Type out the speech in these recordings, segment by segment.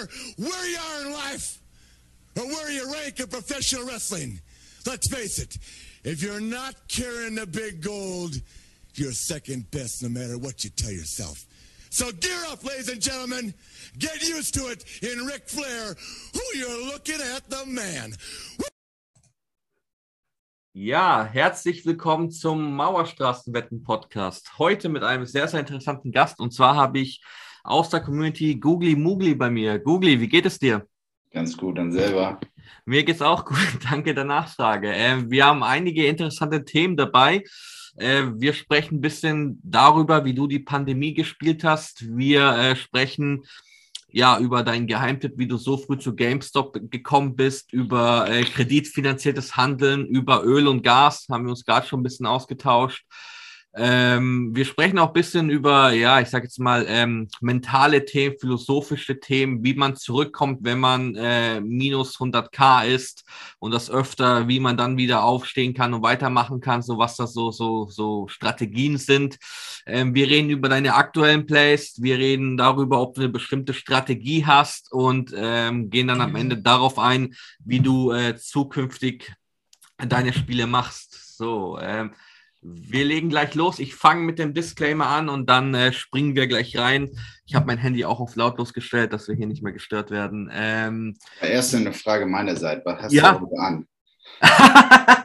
care where you are in life or where you rank in professional wrestling. Let's face it, if you're not carrying the big gold, you're second best no matter what you tell yourself. So gear up, ladies and gentlemen. Get used to it in Ric Flair, who you're looking at the man. Ja, herzlich willkommen zum Mauerstraßenwetten-Podcast. Heute mit einem sehr, sehr interessanten Gast. Und zwar habe ich aus der Community Googly Moogly bei mir. Googly, wie geht es dir? Ganz gut, dann selber. Mir geht es auch gut. Danke der Nachfrage. Äh, wir haben einige interessante Themen dabei. Äh, wir sprechen ein bisschen darüber, wie du die Pandemie gespielt hast. Wir äh, sprechen ja, über deinen Geheimtipp, wie du so früh zu GameStop gekommen bist, über äh, kreditfinanziertes Handeln, über Öl und Gas, haben wir uns gerade schon ein bisschen ausgetauscht. Ähm, wir sprechen auch ein bisschen über, ja, ich sage jetzt mal, ähm, mentale Themen, philosophische Themen, wie man zurückkommt, wenn man äh, minus 100k ist und das öfter, wie man dann wieder aufstehen kann und weitermachen kann, so was das so, so, so Strategien sind. Ähm, wir reden über deine aktuellen Plays, wir reden darüber, ob du eine bestimmte Strategie hast und ähm, gehen dann am Ende darauf ein, wie du äh, zukünftig deine Spiele machst. So, ähm, wir legen gleich los. Ich fange mit dem Disclaimer an und dann äh, springen wir gleich rein. Ich habe mein Handy auch auf lautlos gestellt, dass wir hier nicht mehr gestört werden. Ähm, Erst eine Frage meinerseits. Was hast Ja. du an?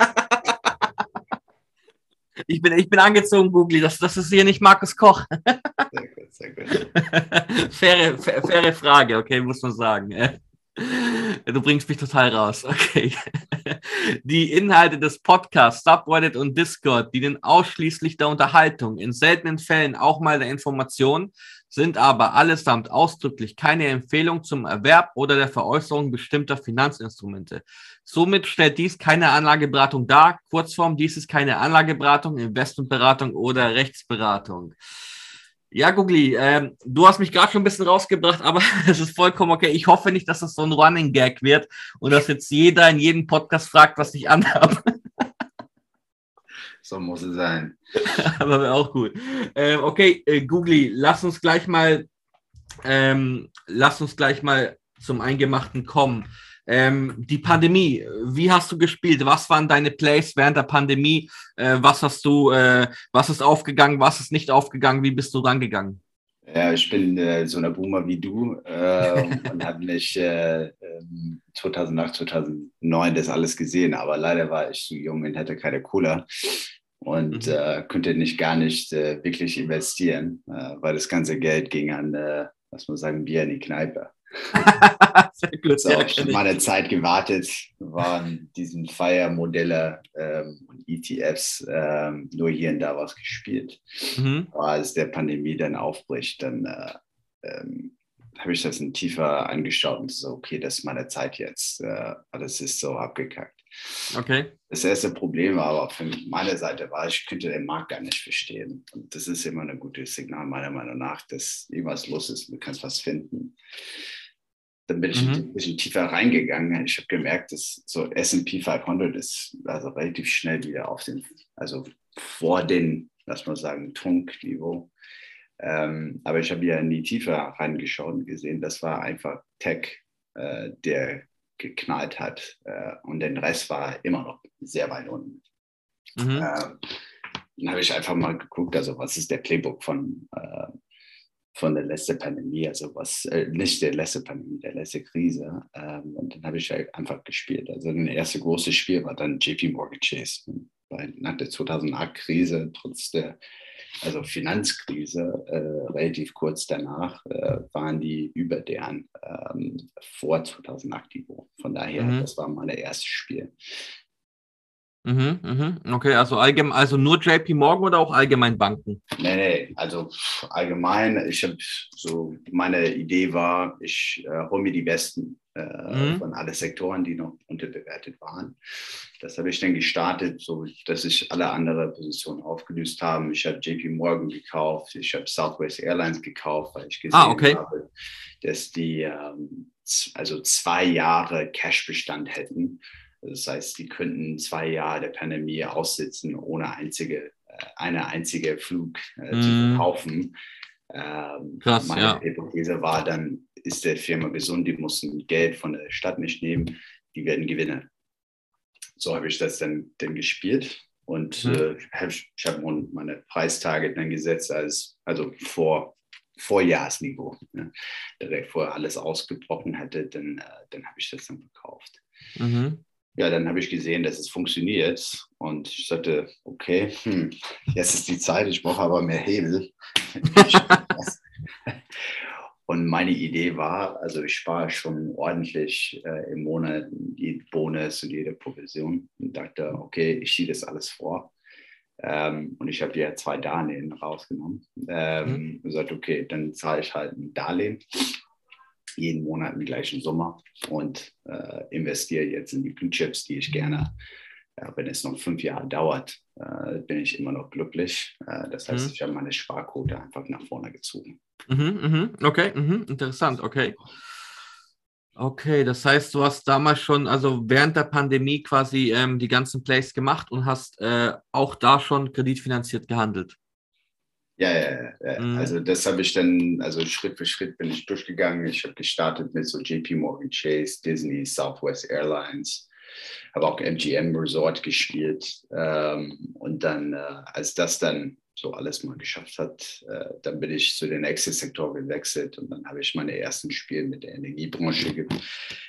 ich, bin, ich bin angezogen, Googly. Das, das ist hier nicht Markus Koch. Sehr gut, sehr gut. faire, fa- faire Frage, okay, muss man sagen. Du bringst mich total raus. Okay. Die Inhalte des Podcasts, Subreddit und Discord dienen ausschließlich der Unterhaltung, in seltenen Fällen auch mal der Information, sind aber allesamt ausdrücklich keine Empfehlung zum Erwerb oder der Veräußerung bestimmter Finanzinstrumente. Somit stellt dies keine Anlageberatung dar. Kurzform, dies ist keine Anlageberatung, Investmentberatung oder Rechtsberatung. Ja, Gugli, ähm, du hast mich gerade schon ein bisschen rausgebracht, aber es ist vollkommen okay. Ich hoffe nicht, dass das so ein Running Gag wird und dass jetzt jeder in jedem Podcast fragt, was ich anhabe. So muss es sein. aber wäre auch gut. Ähm, okay, äh, Gugli, lass uns gleich mal, ähm, lass uns gleich mal zum Eingemachten kommen. Ähm, die Pandemie, wie hast du gespielt? Was waren deine Plays während der Pandemie? Äh, was hast du, äh, was ist aufgegangen, was ist nicht aufgegangen? Wie bist du rangegangen? Ja, ich bin äh, so ein Boomer wie du äh, und habe mich äh, ähm, 2008, 2009 das alles gesehen, aber leider war ich zu jung und hatte keine Cola und Mhm. äh, konnte nicht gar nicht äh, wirklich investieren, äh, weil das ganze Geld ging an, äh, was man sagen, Bier in die Kneipe. Ich kenn habe ich. meine Zeit gewartet, waren diesen Fire-Modelle ähm, und ETFs ähm, nur hier und da was gespielt. Mhm. Aber als der Pandemie dann aufbricht, dann äh, ähm, habe ich das ein tiefer angeschaut und so, okay, das ist meine Zeit jetzt. Äh, alles ist so abgekackt. Okay. Das erste Problem war aber von meiner Seite war, ich könnte den Markt gar nicht verstehen. Und das ist immer ein gutes Signal, meiner Meinung nach, dass irgendwas los ist, du kannst was finden. Dann bin ich Mhm. ein bisschen tiefer reingegangen. Ich habe gemerkt, dass so S&P 500 ist also relativ schnell wieder auf den, also vor den, lass mal sagen, Trunkniveau. Ähm, aber ich habe ja nie tiefer reingeschaut und gesehen, das war einfach Tech, äh, der geknallt hat. Äh, und den Rest war immer noch sehr weit unten. Mhm. Ähm, dann habe ich einfach mal geguckt, also was ist der Playbook von, äh, von der letzten Pandemie, also was, äh, nicht der letzte Pandemie, der letzte Krise. Ähm, und dann habe ich halt einfach gespielt. Also das erste große Spiel war dann JP Morgan Chase. Weil nach der 2008-Krise, trotz der also Finanzkrise, äh, relativ kurz danach, äh, waren die über deren ähm, vor 2008-Niveau. Von daher, Mhm. das war mein erstes Spiel. Mhm, mhm. Okay, also allgemein, also nur JP Morgan oder auch allgemein Banken? Nee, nee, also allgemein, ich habe so, meine Idee war, ich äh, hole mir die besten äh, Mhm. von allen Sektoren, die noch unterbewertet waren. Das habe ich dann gestartet, so dass ich alle anderen Positionen aufgelöst habe. Ich habe JP Morgan gekauft, ich habe Southwest Airlines gekauft, weil ich gesehen Ah, okay. habe, dass die ähm, also zwei Jahre Cashbestand hätten. Das heißt, die könnten zwei Jahre der Pandemie aussitzen, ohne einzige, äh, eine einzige Flug äh, zu Mhm. verkaufen. Ähm, Krass, meine ja. Hypothese war dann, ist der Firma gesund, die mussten Geld von der Stadt nicht nehmen, die werden gewinnen. So habe ich das dann, dann gespielt und mhm. äh, hab, ich habe meine Preistage dann gesetzt als, also vor Vorjahrsniveau. Ne? Direkt vorher alles ausgebrochen hätte, dann, äh, dann habe ich das dann verkauft. Mhm. Ja, dann habe ich gesehen, dass es funktioniert und ich sagte, okay, hm, jetzt ist die Zeit, ich brauche aber mehr Hebel. und meine Idee war, also ich spare schon ordentlich äh, im Monat jeden Bonus und jede Provision und dachte, okay, ich ziehe das alles vor. Ähm, und ich habe ja zwei Darlehen rausgenommen ähm, mhm. und gesagt, okay, dann zahle ich halt ein Darlehen jeden Monat im gleichen Sommer und äh, investiere jetzt in die Blue Chips, die ich gerne, äh, wenn es noch fünf Jahre dauert, äh, bin ich immer noch glücklich. Äh, das heißt, mhm. ich habe meine Sparquote einfach nach vorne gezogen. Mhm, mhm. Okay, mhm. interessant, okay. Okay, das heißt, du hast damals schon, also während der Pandemie quasi ähm, die ganzen Plays gemacht und hast äh, auch da schon kreditfinanziert gehandelt. Ja, ja, ja. Mhm. Also das habe ich dann, also Schritt für Schritt bin ich durchgegangen. Ich habe gestartet mit so JP Morgan Chase, Disney, Southwest Airlines, habe auch MGM Resort gespielt. Ähm, und dann, äh, als das dann so alles mal geschafft hat, äh, dann bin ich zu den Exit-Sektor gewechselt und dann habe ich meine ersten Spiele mit der Energiebranche ge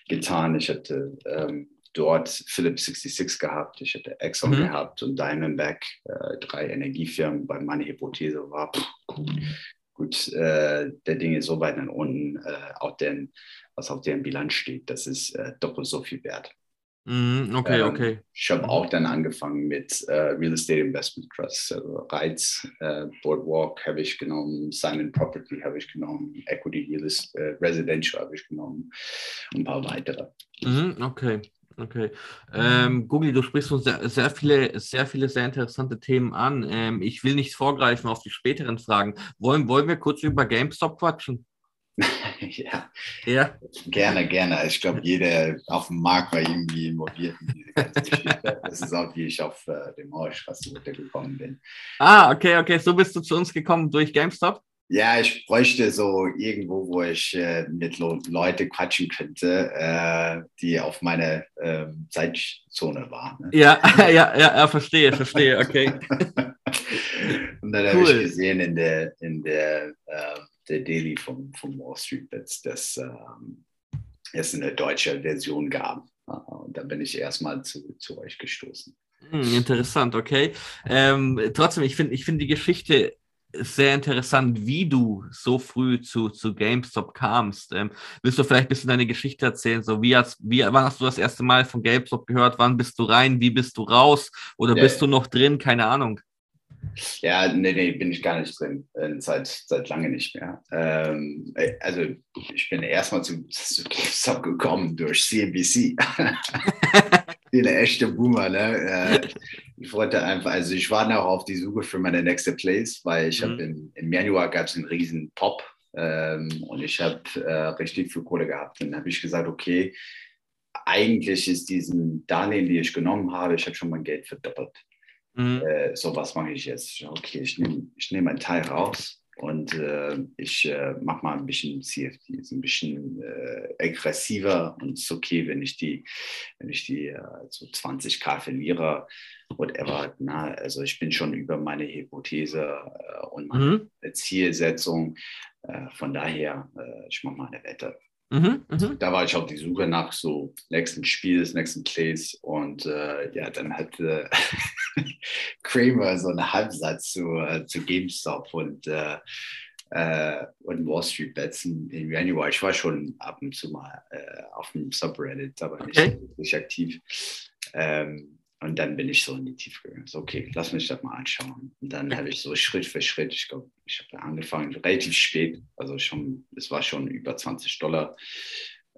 getan. Ich hatte ähm, dort Philips 66 gehabt, ich hatte Exxon mhm. gehabt und Diamondback, äh, drei Energiefirmen, weil meine Hypothese war, pff, gut, äh, der Ding ist so weit nach unten, äh, auch den, was auf deren Bilanz steht, das ist äh, doppelt so viel wert. Mhm, okay, ähm, okay. Ich habe auch dann angefangen mit äh, Real Estate Investment Trust, also Reiz, äh, Boardwalk habe ich genommen, Simon Property habe ich genommen, Equity Real Estate, Residential habe ich genommen und ein paar weitere. Mhm, okay. Okay. Ähm, Google, du sprichst uns sehr, sehr, viele, sehr viele sehr interessante Themen an. Ähm, ich will nicht vorgreifen auf die späteren Fragen. Wollen, wollen wir kurz über GameStop quatschen? ja. ja, gerne, gerne. Ich glaube, jeder auf dem Markt war irgendwie involviert in diese ganze Geschichte. Das ist auch, wie ich auf äh, dem Horschstraße gekommen bin. Ah, okay, okay. So bist du zu uns gekommen durch GameStop? Ja, ich bräuchte so irgendwo, wo ich äh, mit Leuten quatschen könnte, äh, die auf meiner äh, Zeitzone waren. Ne? Ja, ja, ja, ja, verstehe, verstehe, okay. Und dann cool. habe ich gesehen in der, in der, äh, der Daily vom, vom Wall Street, dass, dass ähm, es eine deutsche Version gab. Und dann bin ich erstmal zu, zu euch gestoßen. Hm, interessant, okay. Ähm, trotzdem, ich finde ich find die Geschichte sehr interessant, wie du so früh zu, zu GameStop kamst. Ähm, willst du vielleicht ein bisschen deine Geschichte erzählen? So, wie hast, wie, wann hast du das erste Mal von GameStop gehört? Wann bist du rein? Wie bist du raus? Oder ja, bist du noch drin? Keine Ahnung. Ja, nee, nee, bin ich gar nicht drin. Äh, seit, seit lange nicht mehr. Ähm, äh, also, ich bin erstmal zu, zu GameStop gekommen durch CNBC. Eine echte Boomer, ne? Äh, ich wollte einfach, also ich war noch auf die Suche für meine nächste Place, weil ich mhm. habe im, im Januar gab es einen riesen Pop ähm, und ich habe äh, richtig viel Kohle gehabt. Und dann habe ich gesagt, okay, eigentlich ist diesen Darlehen, die ich genommen habe, ich habe schon mein Geld verdoppelt. Mhm. Äh, so was mache ich jetzt? Okay, ich nehme ich nehm einen Teil raus und äh, ich äh, mache mal ein bisschen CFDs, ein bisschen äh, aggressiver und es ist okay, wenn ich die, wenn ich die äh, so 20k verliere, whatever. Na, also ich bin schon über meine Hypothese äh, und meine mhm. Zielsetzung. Äh, von daher, ich mache mal eine Wette. Mhm, mh. Da war ich auf die Suche nach so nächsten Spiels, nächsten Plays und äh, ja, dann hatte Kramer so einen Halbsatz zu, äh, zu GameStop und, äh, äh und Wall Street Bets in, in Januar. Ich war schon ab und zu mal äh, auf dem Subreddit, aber okay. nicht, nicht aktiv. Ähm, und dann bin ich so in die Tiefe gegangen. So, okay, lass mich das mal anschauen. Und dann habe ich so Schritt für Schritt, ich glaube, ich habe angefangen relativ spät, also schon, es war schon über 20 Dollar.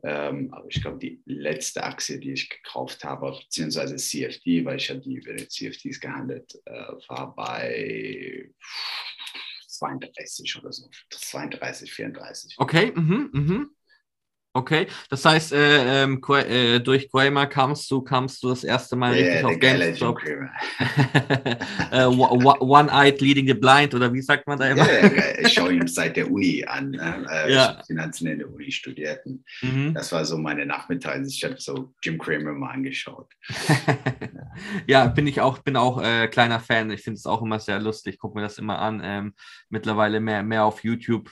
Ähm, aber ich glaube, die letzte Aktie, die ich gekauft habe, beziehungsweise CFD, weil ich habe die über CFDs gehandelt, äh, war bei 32 oder so. 32, 34. Okay, mhm, mhm. Okay, das heißt, äh, ähm, äh, durch Kramer kamst du, kamst du das erste Mal Ja, richtig auf GameStop. Äh, One-eyed leading the blind oder wie sagt man da immer? ja, geil. ich schaue ihn seit der Uni an. Ne? Äh, Ja. Ich habe Finanzen in der Uni studiert. Mhm. das war so meine Nachmittage. Ich habe so Jim Cramer mal angeschaut. ja, bin ich auch, bin auch äh, kleiner Fan. Ich finde es auch immer sehr lustig. Guck mir das immer an. Ähm, mittlerweile mehr, mehr auf YouTube,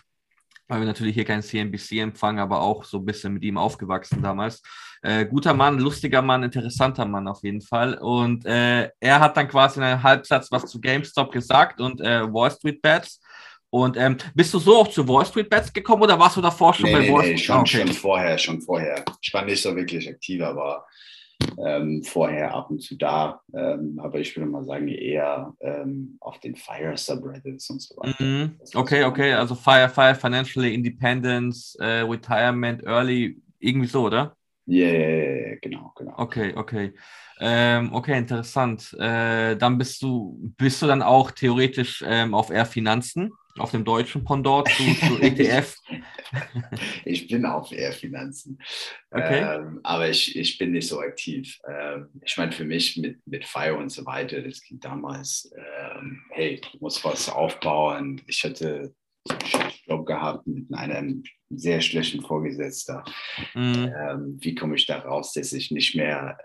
weil wir natürlich hier kein CNBC empfangen, aber auch so ein bisschen mit ihm aufgewachsen damals. Äh, guter Mann, lustiger Mann, interessanter Mann auf jeden Fall. Und äh, er hat dann quasi in einem Halbsatz was zu GameStop gesagt und äh, Wall Street Bets. Und ähm, bist du so auch zu Wall Street Bets gekommen oder warst du davor schon Nee, bei nee, Wall nee, Street? schon, Ah, okay. schon vorher, schon vorher. Ich war nicht so wirklich aktiv, aber ähm, vorher ab und zu da. Ähm, aber ich würde mal sagen, eher ähm, auf den Fire Subreddits und so weiter. Das war Okay, okay, also Fire, Fire, Financially Independence, äh, Retirement, Early, irgendwie so, oder? Ja, ja, genau, genau. Okay, okay. Ähm, okay, interessant. Äh, dann bist du, bist du dann auch theoretisch ähm, auf eher Finanzen, auf dem deutschen Pendant zu, zu ETF. Ich bin auf eher Finanzen. Okay. Ähm, aber ich, ich bin nicht so aktiv. Ähm, ich meine, für mich mit, mit Fire und so weiter, das ging damals, ähm, hey, du musst was aufbauen. Ich hatte einen Job gehabt mit einem sehr schlechten Vorgesetzter. Mhm. Ähm, wie komme ich da raus, dass ich nicht mehr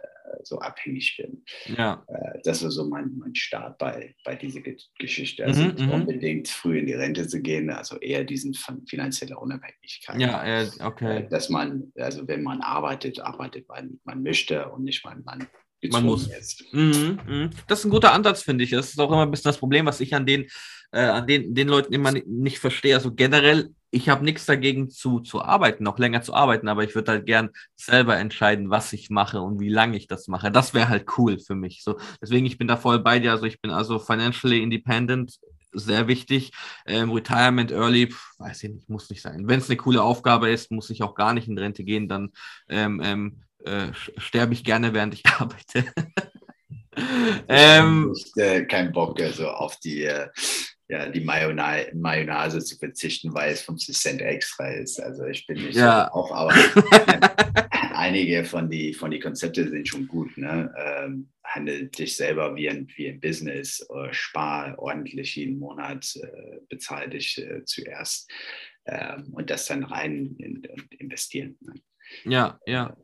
so abhängig bin? Ja, Äh, das war so mein, mein Start bei, bei dieser Ge Geschichte. Also Mhm, nicht mhm. unbedingt früh in die Rente zu gehen, also eher diesen fin- finanzielle Unabhängigkeit. ja, äh, Äh, okay. Dass man, also wenn man arbeitet, arbeitet, weil man möchte und nicht, man Man gezwungen muss. Mhm, mhm. Das ist ein guter Ansatz, finde ich. Das ist auch immer ein bisschen das Problem, was ich an den, äh, an den, den Leuten immer ni- nicht verstehe. Also generell, ich habe nichts dagegen zu, zu arbeiten, noch länger zu arbeiten, aber ich würde halt gern selber entscheiden, was ich mache und wie lange ich das mache. Das wäre halt cool für mich. So, deswegen, ich bin da voll bei dir. Also ich bin also financially independent, sehr wichtig. Ähm, Retirement early, pf, weiß ich nicht, muss nicht sein. Wenn es eine coole Aufgabe ist, muss ich auch gar nicht in Rente gehen, dann ähm, ähm, äh, sterbe ich gerne, während ich arbeite. ähm, Ich äh, keinen Bock also auf die, äh, ja, die Mayonnaise, Mayonnaise zu verzichten, weil es 50 Cent extra ist. Also ich bin nicht Ja. so auf, aber einige von die, von die Konzepte sind schon gut. Ne? Ähm, handel dich selber wie ein, wie ein Business, äh, spar ordentlich jeden Monat, äh, bezahl dich äh, zuerst ähm, und das dann rein in, und investieren. Ne? ja, ja.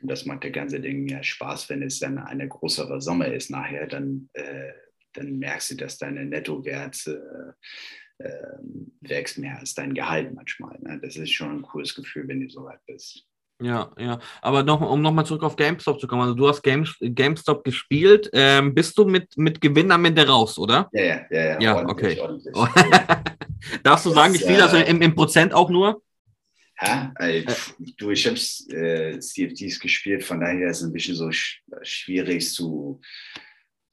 Und das macht der ganze Ding ja Spaß, wenn es dann eine größere Summe ist nachher, dann, äh, dann merkst du, dass deine Nettowert äh, äh, wächst mehr als dein Gehalt manchmal. Ne? Das ist schon ein cooles Gefühl, wenn du so weit bist. Ja, ja. Aber noch, um nochmal zurück auf GameStop zu kommen. Also du hast Game, GameStop gespielt. Ähm, bist du mit, mit Gewinn am Ende raus, oder? Ja, ja, ja, ja. Ja, okay. ordentlich. Darfst du sagen, wie Das, viel? Also äh, im, im Prozent auch nur? Ja, äh, du, ich habe äh, CFDs gespielt, von daher ist es ein bisschen so sch schwierig zu,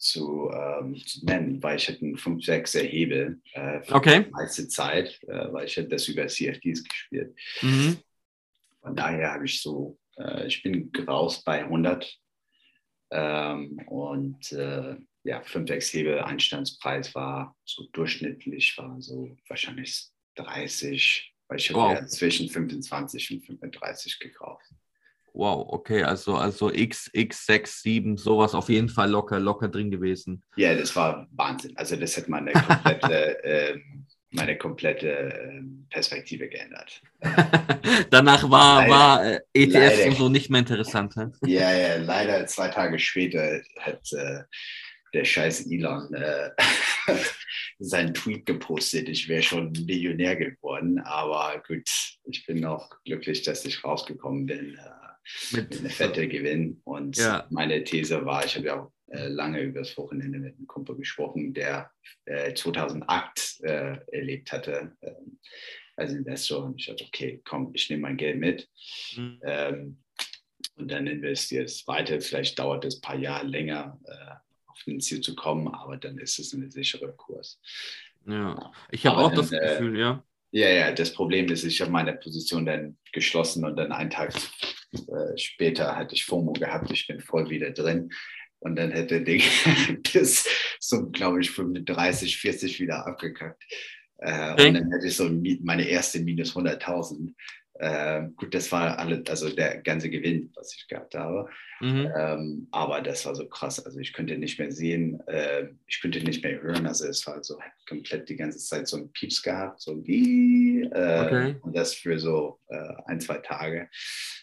zu, ähm, zu nennen, weil ich hatte einen 5-6er Hebel äh, für Okay. die meiste Zeit, äh, weil ich hätte das über CFDs gespielt. Mhm. Von daher habe ich so, äh, ich bin raus bei 100 ähm, und äh, ja, 5-6 Hebel Einstandspreis war so durchschnittlich, war so wahrscheinlich 30, weil ich habe Wow. ja zwischen 25 und 35 gekauft. Wow, okay. Also, also X, X, 6, 7, sowas auf jeden Fall locker, locker drin gewesen. Ja, das war Wahnsinn. Also das hat meine komplette, ähm, meine komplette ähm, Perspektive geändert. Danach war, Leider. war äh, ETFs Leider. und so nicht mehr interessant. hä? Ja, ja, leider zwei Tage später hat äh, der scheiß Elon äh, seinen Tweet gepostet. Ich wäre schon Millionär geworden, aber gut, ich bin auch glücklich, dass ich rausgekommen bin äh, mit einem fetten Gewinn. Und Ja. meine These war, ich habe ja auch äh, lange übers Wochenende mit einem Kumpel gesprochen, der äh, 2008 äh, erlebt hatte äh, als Investor. Und ich dachte, okay, komm, ich nehme mein Geld mit Mhm. ähm, und dann investiert es weiter. Vielleicht dauert es ein paar Jahre länger, äh, auf ein Ziel zu kommen, aber dann ist es ein sicherer Kurs. ja. Ich habe auch das dann, äh, Gefühl, ja. Ja, ja, das Problem ist, ich habe meine Position dann geschlossen und dann einen Tag äh, später hatte ich FOMO gehabt, ich bin voll wieder drin. Und dann hätte Ding bis zum, glaube ich, 35, 40 wieder abgekackt. Äh, Okay. Und dann hätte ich so meine erste minus 100.000 Äh, gut, das war alle, also der ganze Gewinn, was ich gehabt habe. Mhm. Ähm, aber das war so krass. Also ich könnte nicht mehr sehen, äh, ich könnte nicht mehr hören. Also es war so komplett die ganze Zeit so ein Pieps gehabt, so wie äh, okay. und das für so äh, ein, zwei Tage.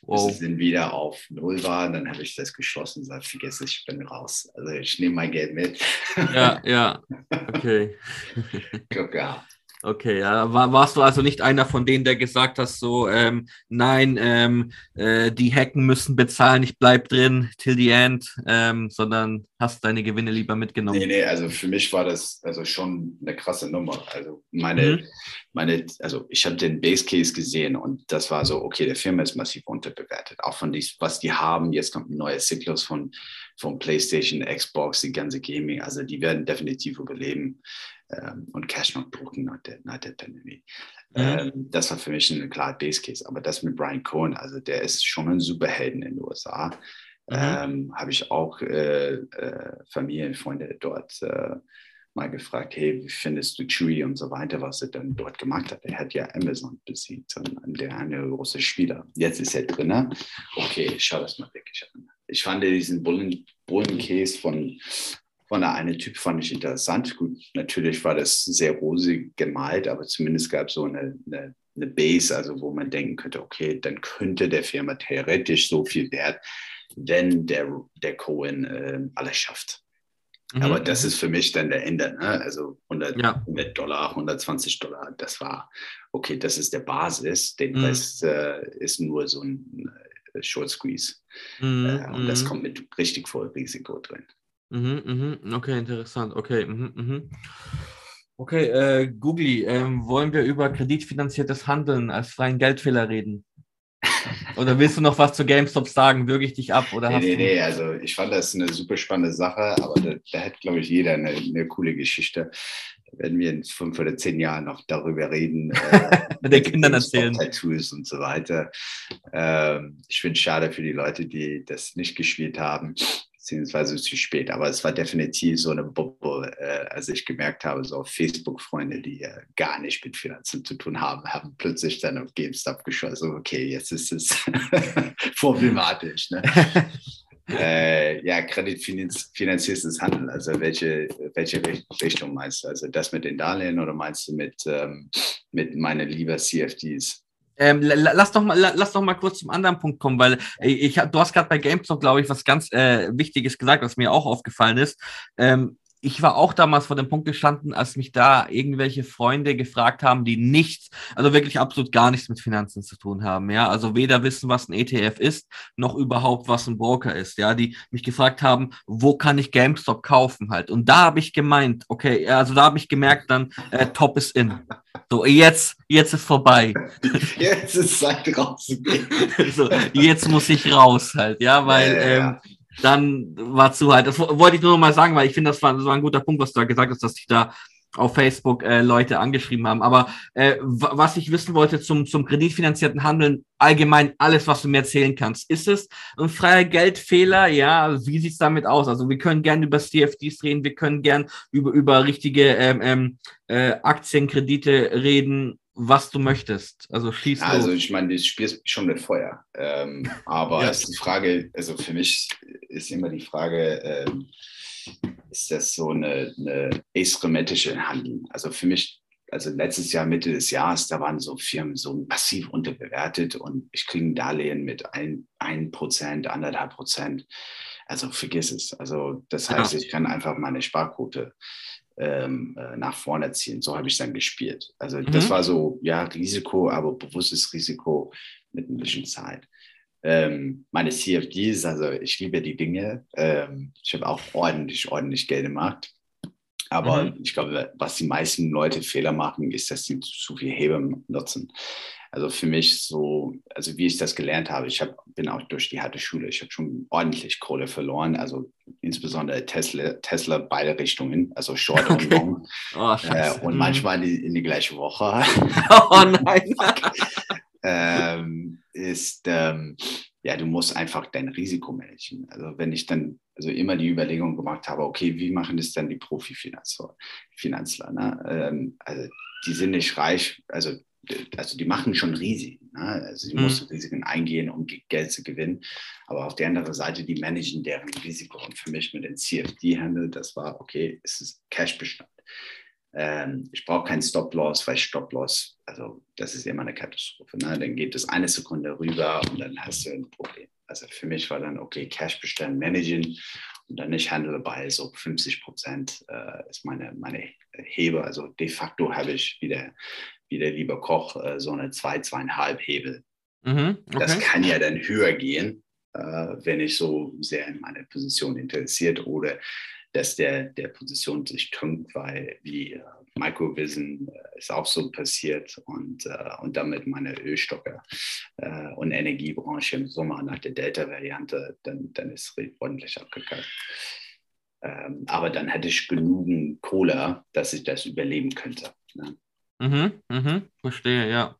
Wow. Bis es dann wieder auf Null war, dann habe ich das geschlossen und gesagt, vergesse ich bin raus. Also ich nehme mein Geld mit. Ja, ja. Okay. Glück gehabt. Okay, ja, war, warst du also nicht einer von denen, der gesagt hat, so, ähm, nein, ähm, äh, die Hacken müssen bezahlen, ich bleib drin, till the end, ähm, sondern hast deine Gewinne lieber mitgenommen? Nee, nee, also für mich war das also schon eine krasse Nummer. Also meine, mhm. meine, also ich habe den Base Case gesehen und das war so, okay, der Firma ist massiv unterbewertet. Auch von dies, was die haben, jetzt kommt ein neuer Zyklus von, von PlayStation, Xbox, die ganze Gaming, also die werden definitiv überleben ähm, und Cash noch drucken nach der, nach der Pandemie. Mhm. Ähm, das war für mich ein klarer Base Case. Aber das mit Brian Cohen, also der ist schon ein Superhelden in den USA. Mhm. Ähm, Habe ich auch äh, äh, Familienfreunde dort äh, mal gefragt, hey, wie findest du Chewy und so weiter, was er dann dort gemacht hat. Er hat ja Amazon besiegt, der eine große Spieler. Jetzt ist er drin. Okay, schau das mal wirklich an. Ich fand diesen Bullen, Bullen Case von von der eine Typ fand ich interessant. Gut, natürlich war das sehr rosig gemalt, aber zumindest gab es so eine, eine, eine, Base, also wo man denken könnte, okay, dann könnte der Firma theoretisch so viel wert, wenn der, der Cohen äh, alles schafft. Mhm. Aber das ist für mich dann der Ende. Ne? Also 100, ja. 100, Dollar, 120 Dollar, das war, okay, das ist der Basis. Den mhm. Rest äh, ist nur so ein äh, Short Squeeze. Mhm. Äh, und das mhm. kommt mit richtig voll Risiko drin. Mhm, mhm. Okay, interessant. Okay. Mhm, mhm. Okay, äh, Googly, ähm, wollen wir über kreditfinanziertes Handeln als freien Geldfehler reden? Oder willst du noch was zu GameStop sagen? Würge ich dich ab? Oder nee, nee, nee, also ich fand das eine super spannende Sache, aber da, da hat, glaube ich, jeder eine, eine, coole Geschichte. Da werden wir in fünf oder zehn Jahren noch darüber reden. Äh, den Kindern erzählen. Tattoos und so weiter. Ähm, ich finde es schade für die Leute, die das nicht gespielt haben beziehungsweise zu spät. Aber es war definitiv so eine Bubble, äh, als ich gemerkt habe, so Facebook-Freunde, die äh, gar nicht mit Finanzen zu tun haben, haben plötzlich dann auf GameStop geschossen. Okay, jetzt ist es problematisch. Ne? äh, ja, kreditfinanziertes Handeln, also welche, welche Richtung meinst du? Also das mit den Darlehen oder meinst du mit, ähm, mit meiner lieber CFDs? Ähm, lass, doch mal, lass doch mal kurz zum anderen Punkt kommen, weil ich, du hast gerade bei GameStop, glaube ich, was ganz äh, Wichtiges gesagt, was mir auch aufgefallen ist. Ähm, ich war auch damals vor dem Punkt gestanden, als mich da irgendwelche Freunde gefragt haben, die nichts, also wirklich absolut gar nichts mit Finanzen zu tun haben, ja, also weder wissen, was ein ETF ist, noch überhaupt, was ein Broker ist, ja, die mich gefragt haben, wo kann ich GameStop kaufen halt. Und da habe ich gemeint, okay, also da habe ich gemerkt dann, äh, Top ist in. So, jetzt, jetzt ist vorbei. Jetzt ist Zeit rauszugehen. so, jetzt muss ich raus halt, ja, weil ja, ja, ja. Ähm, dann war zu halt. Das wollte ich nur noch mal sagen, weil ich finde, das war, das war ein guter Punkt, was du da gesagt hast, dass sich da auf Facebook äh, Leute angeschrieben haben. Aber äh, was ich wissen wollte zum, zum kreditfinanzierten Handeln, allgemein alles, was du mir erzählen kannst. Ist es ein freier Geldfehler? Ja, wie sieht's damit aus? Also wir können gern über CFDs reden, wir können gern über, über richtige ähm, ähm, äh, Aktienkredite reden was du möchtest. Also schieß ja, Also ich meine, du spielst schon mit Feuer. Ähm, aber ja. ist die Frage, also für mich ist immer die Frage, ähm, ist das so eine, eine asymmetrische Handel? Also für mich, also letztes Jahr, Mitte des Jahres, da waren so Firmen so massiv unterbewertet und ich kriege ein Darlehen mit ein, ein Prozent, anderthalb Prozent. Also vergiss es. Also das heißt, ich kann einfach meine Sparquote ähm, äh, nach vorne ziehen. So habe ich dann gespielt. Also mhm. das war so, ja, Risiko, aber bewusstes Risiko mit ein bisschen Zeit. Ähm, meine CFDs, also ich liebe die Dinge. Ähm, ich habe auch ordentlich, ordentlich Geld gemacht. Aber mhm. ich glaube, was die meisten Leute Fehler machen, ist, dass sie zu viel Hebel nutzen. Also für mich so, also wie ich das gelernt habe, ich hab, bin auch durch die harte Schule, ich habe schon ordentlich Kohle verloren, also insbesondere Tesla, Tesla beide Richtungen, also Short okay. und Long. Oh, äh, und mhm. manchmal in, in die gleiche Woche. oh nein. ähm, ist, ähm, ja, du musst einfach dein Risiko managen. Also wenn ich dann also immer die Überlegung gemacht habe, okay, wie machen das dann die Profifinanzler? Finanzler, ne? ähm, also die sind nicht reich, also also die machen schon Risiken. Ne? Also die mhm. mussten Risiken eingehen, um Geld zu gewinnen. Aber auf der anderen Seite, die managen deren Risiko. Und für mich mit dem CFD-Handel, das war, okay, es ist Cashbestand. Ähm, ich brauche keinen Stop-Loss, weil Stop-Loss, also das ist immer eine Katastrophe. Ne? Dann geht es eine Sekunde rüber und dann hast du ein Problem. Also für mich war dann, okay, Cashbestand managen und dann nicht Handel bei so 50 Prozent äh, ist meine, meine Hebe. Also de facto habe ich wieder wie der liebe Koch, äh, so eine 2, zwei, 2,5 Hebel. Mhm, okay. Das kann ja dann höher gehen, äh, wenn ich so sehr in meine Position interessiert oder dass der, der Position sich tunkt, weil wie äh, Microvision äh, ist auch so passiert und, äh, und damit meine Ölstocke äh, und Energiebranche im Sommer nach der Delta-Variante, dann, dann ist es ordentlich abgekackt. Ähm, aber dann hätte ich genügend Cola, dass ich das überleben könnte. Ne? Mhm, mhm, verstehe, ja.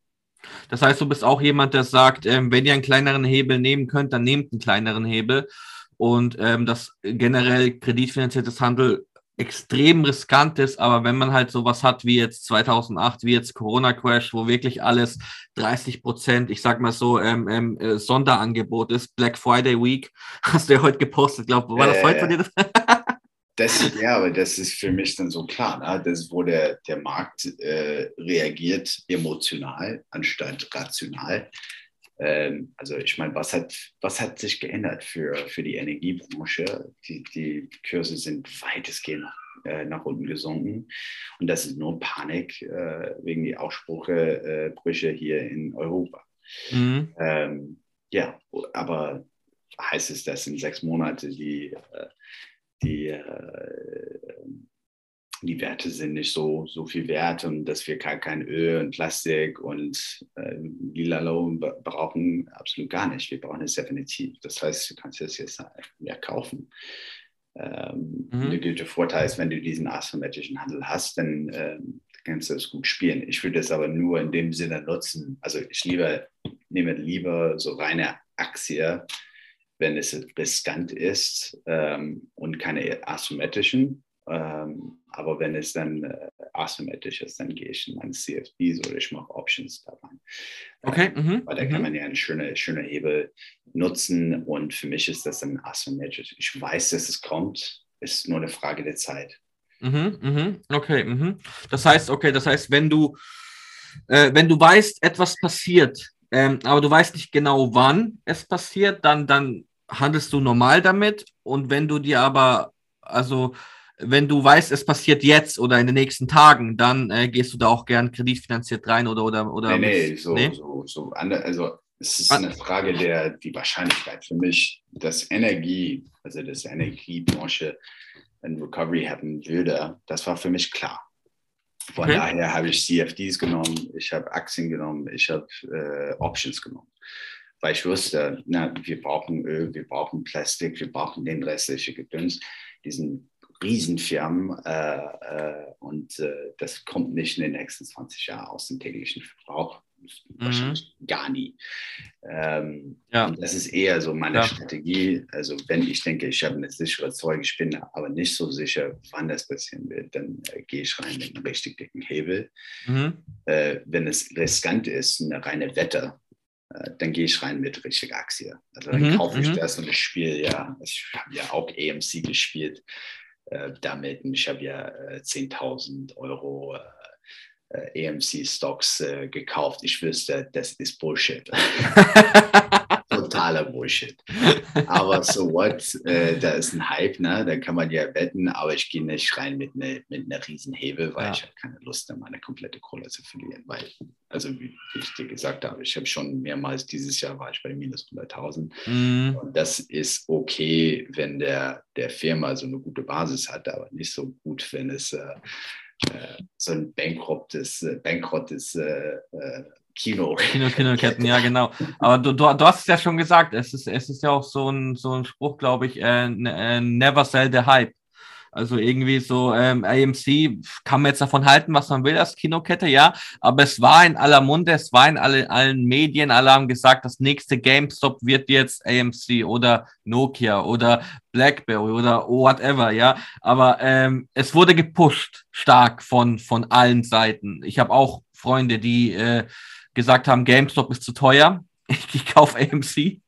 Das heißt, du bist auch jemand, der sagt, ähm, wenn ihr einen kleineren Hebel nehmen könnt, dann nehmt einen kleineren Hebel. Und ähm, dass generell kreditfinanziertes Handel extrem riskant ist, aber wenn man halt sowas hat wie jetzt 2008, wie jetzt Corona-Crash, wo wirklich alles 30 Prozent, ich sag mal so, ähm, ähm, äh, Sonderangebot ist, Black Friday Week, hast du ja heute gepostet, glaube war das äh, heute von dir? Das, ja, aber das ist für mich dann so klar. Ne? Das ist, wo der, der Markt äh, reagiert emotional anstatt rational. Ähm, also ich meine, was hat, was hat sich geändert für, für die Energiebranche? Die, die Kurse sind weitestgehend äh, nach unten gesunken. Und das ist nur Panik äh, wegen die Aussprüche äh, hier in Europa. Mhm. Ähm, ja, aber heißt es, dass in sechs Monaten die äh, die, äh, die Werte sind nicht so, so viel wert und dass wir kein, kein Öl und Plastik und äh, Lilalo brauchen, absolut gar nicht. Wir brauchen es definitiv. Das heißt, du kannst es jetzt mehr kaufen. Ähm, mhm. Der gute Vorteil ist, wenn du diesen asymmetrischen Handel hast, dann ähm, kannst du es gut spielen. Ich würde es aber nur in dem Sinne nutzen. Also ich lieber, nehme lieber so reine Aktie wenn es riskant ist ähm, und keine asymmetrischen. Ähm, aber wenn es dann äh, asymmetrisch ist, dann gehe ich in meine CFDs oder ich mache Options da rein. Okay. Mhm. Weil da kann mhm. man ja einen schönen schöne Hebel nutzen und für mich ist das dann asymmetrisch. Ich weiß, dass es kommt, ist nur eine Frage der Zeit. Mhm, mhm. Okay, mhm. das heißt, okay, das heißt, wenn du, äh, wenn du weißt, etwas passiert, ähm, aber du weißt nicht genau, wann es passiert, dann, dann handelst du normal damit und wenn du dir aber, also wenn du weißt, es passiert jetzt oder in den nächsten Tagen, dann äh, gehst du da auch gern kreditfinanziert rein oder oder oder. Nee, nee, so, nee? so, so also es ist eine Frage der die Wahrscheinlichkeit für mich, dass Energie, also dass Energiebranche ein Recovery haben würde, das war für mich klar. Von okay. daher habe ich CFDs genommen, ich habe Aktien genommen, ich habe äh, Options genommen weil ich wusste, na, wir brauchen Öl, wir brauchen Plastik, wir brauchen den restlichen Gedöns, diesen Riesenfirmen äh, äh, und äh, das kommt nicht in den nächsten 20 Jahren aus dem täglichen Verbrauch. Mhm. Wahrscheinlich gar nie. Ähm, ja. das ist eher so meine ja. Strategie. Also, wenn ich denke, ich habe eine sichere Zeug, ich bin aber nicht so sicher, wann das passieren wird, dann äh, gehe ich rein mit einem richtig dicken Hebel. Mhm. Äh, wenn es riskant ist, eine reine Wette, äh, dann gehe ich rein mit richtiger Aktie. Also dann mhm, kaufe ich mhm. das und ich spiele ja, ich habe ja auch AMC gespielt äh, damit und ich habe ja äh, 10.000 Euro äh, AMC-Stocks äh, gekauft. Ich wüsste, das ist Bullshit. totaler Bullshit. Aber so what, äh, da ist ein Hype, ne? da kann man ja wetten, aber ich gehe nicht rein mit einer mit ne Riesenhebel, weil ja. ich habe keine Lust, meine komplette Kohle zu verlieren. Weil, also wie, wie ich dir gesagt habe, ich habe schon mehrmals dieses Jahr war ich bei minus 100.000. Mhm. Und das ist okay, wenn der, der Firma so eine gute Basis hat, aber nicht so gut, wenn es äh, äh so ein bankrottes, äh, bankrottes äh, äh Kino. Kino, Kinoketten, ja, genau. Aber du, du, du hast es ja schon gesagt, es ist, es ist ja auch so ein, so ein Spruch, glaube ich, äh, äh, never sell the hype. Also irgendwie so ähm, AMC kann man jetzt davon halten, was man will als Kinokette, ja. Aber es war in aller Munde, es war in alle, allen Medien, alle haben gesagt, das nächste GameStop wird jetzt AMC oder Nokia oder BlackBerry oder whatever, ja. Aber ähm, es wurde gepusht stark von, von allen Seiten. Ich habe auch Freunde, die äh, gesagt haben, GameStop ist zu teuer. Ich, ich kaufe AMC.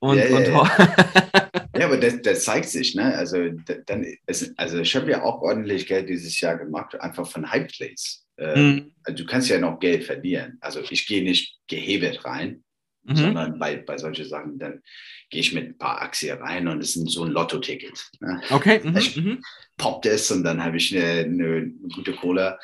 Und, Ja, ja, und ja. Aber das, das zeigt sich, ne? Also, dann ist, also ich habe ja auch ordentlich Geld dieses Jahr gemacht, einfach von Hype Plays. Ähm, Mhm. also du kannst ja noch Geld verlieren. Also ich gehe nicht gehebelt rein, Mhm. sondern bei, bei solchen Sachen, dann gehe ich mit ein paar Aktien rein und es ist so ein Lotto-Ticket. Ne? Okay. Mhm. Ich- Mhm. poppt es und dann habe ich eine, eine gute Cola.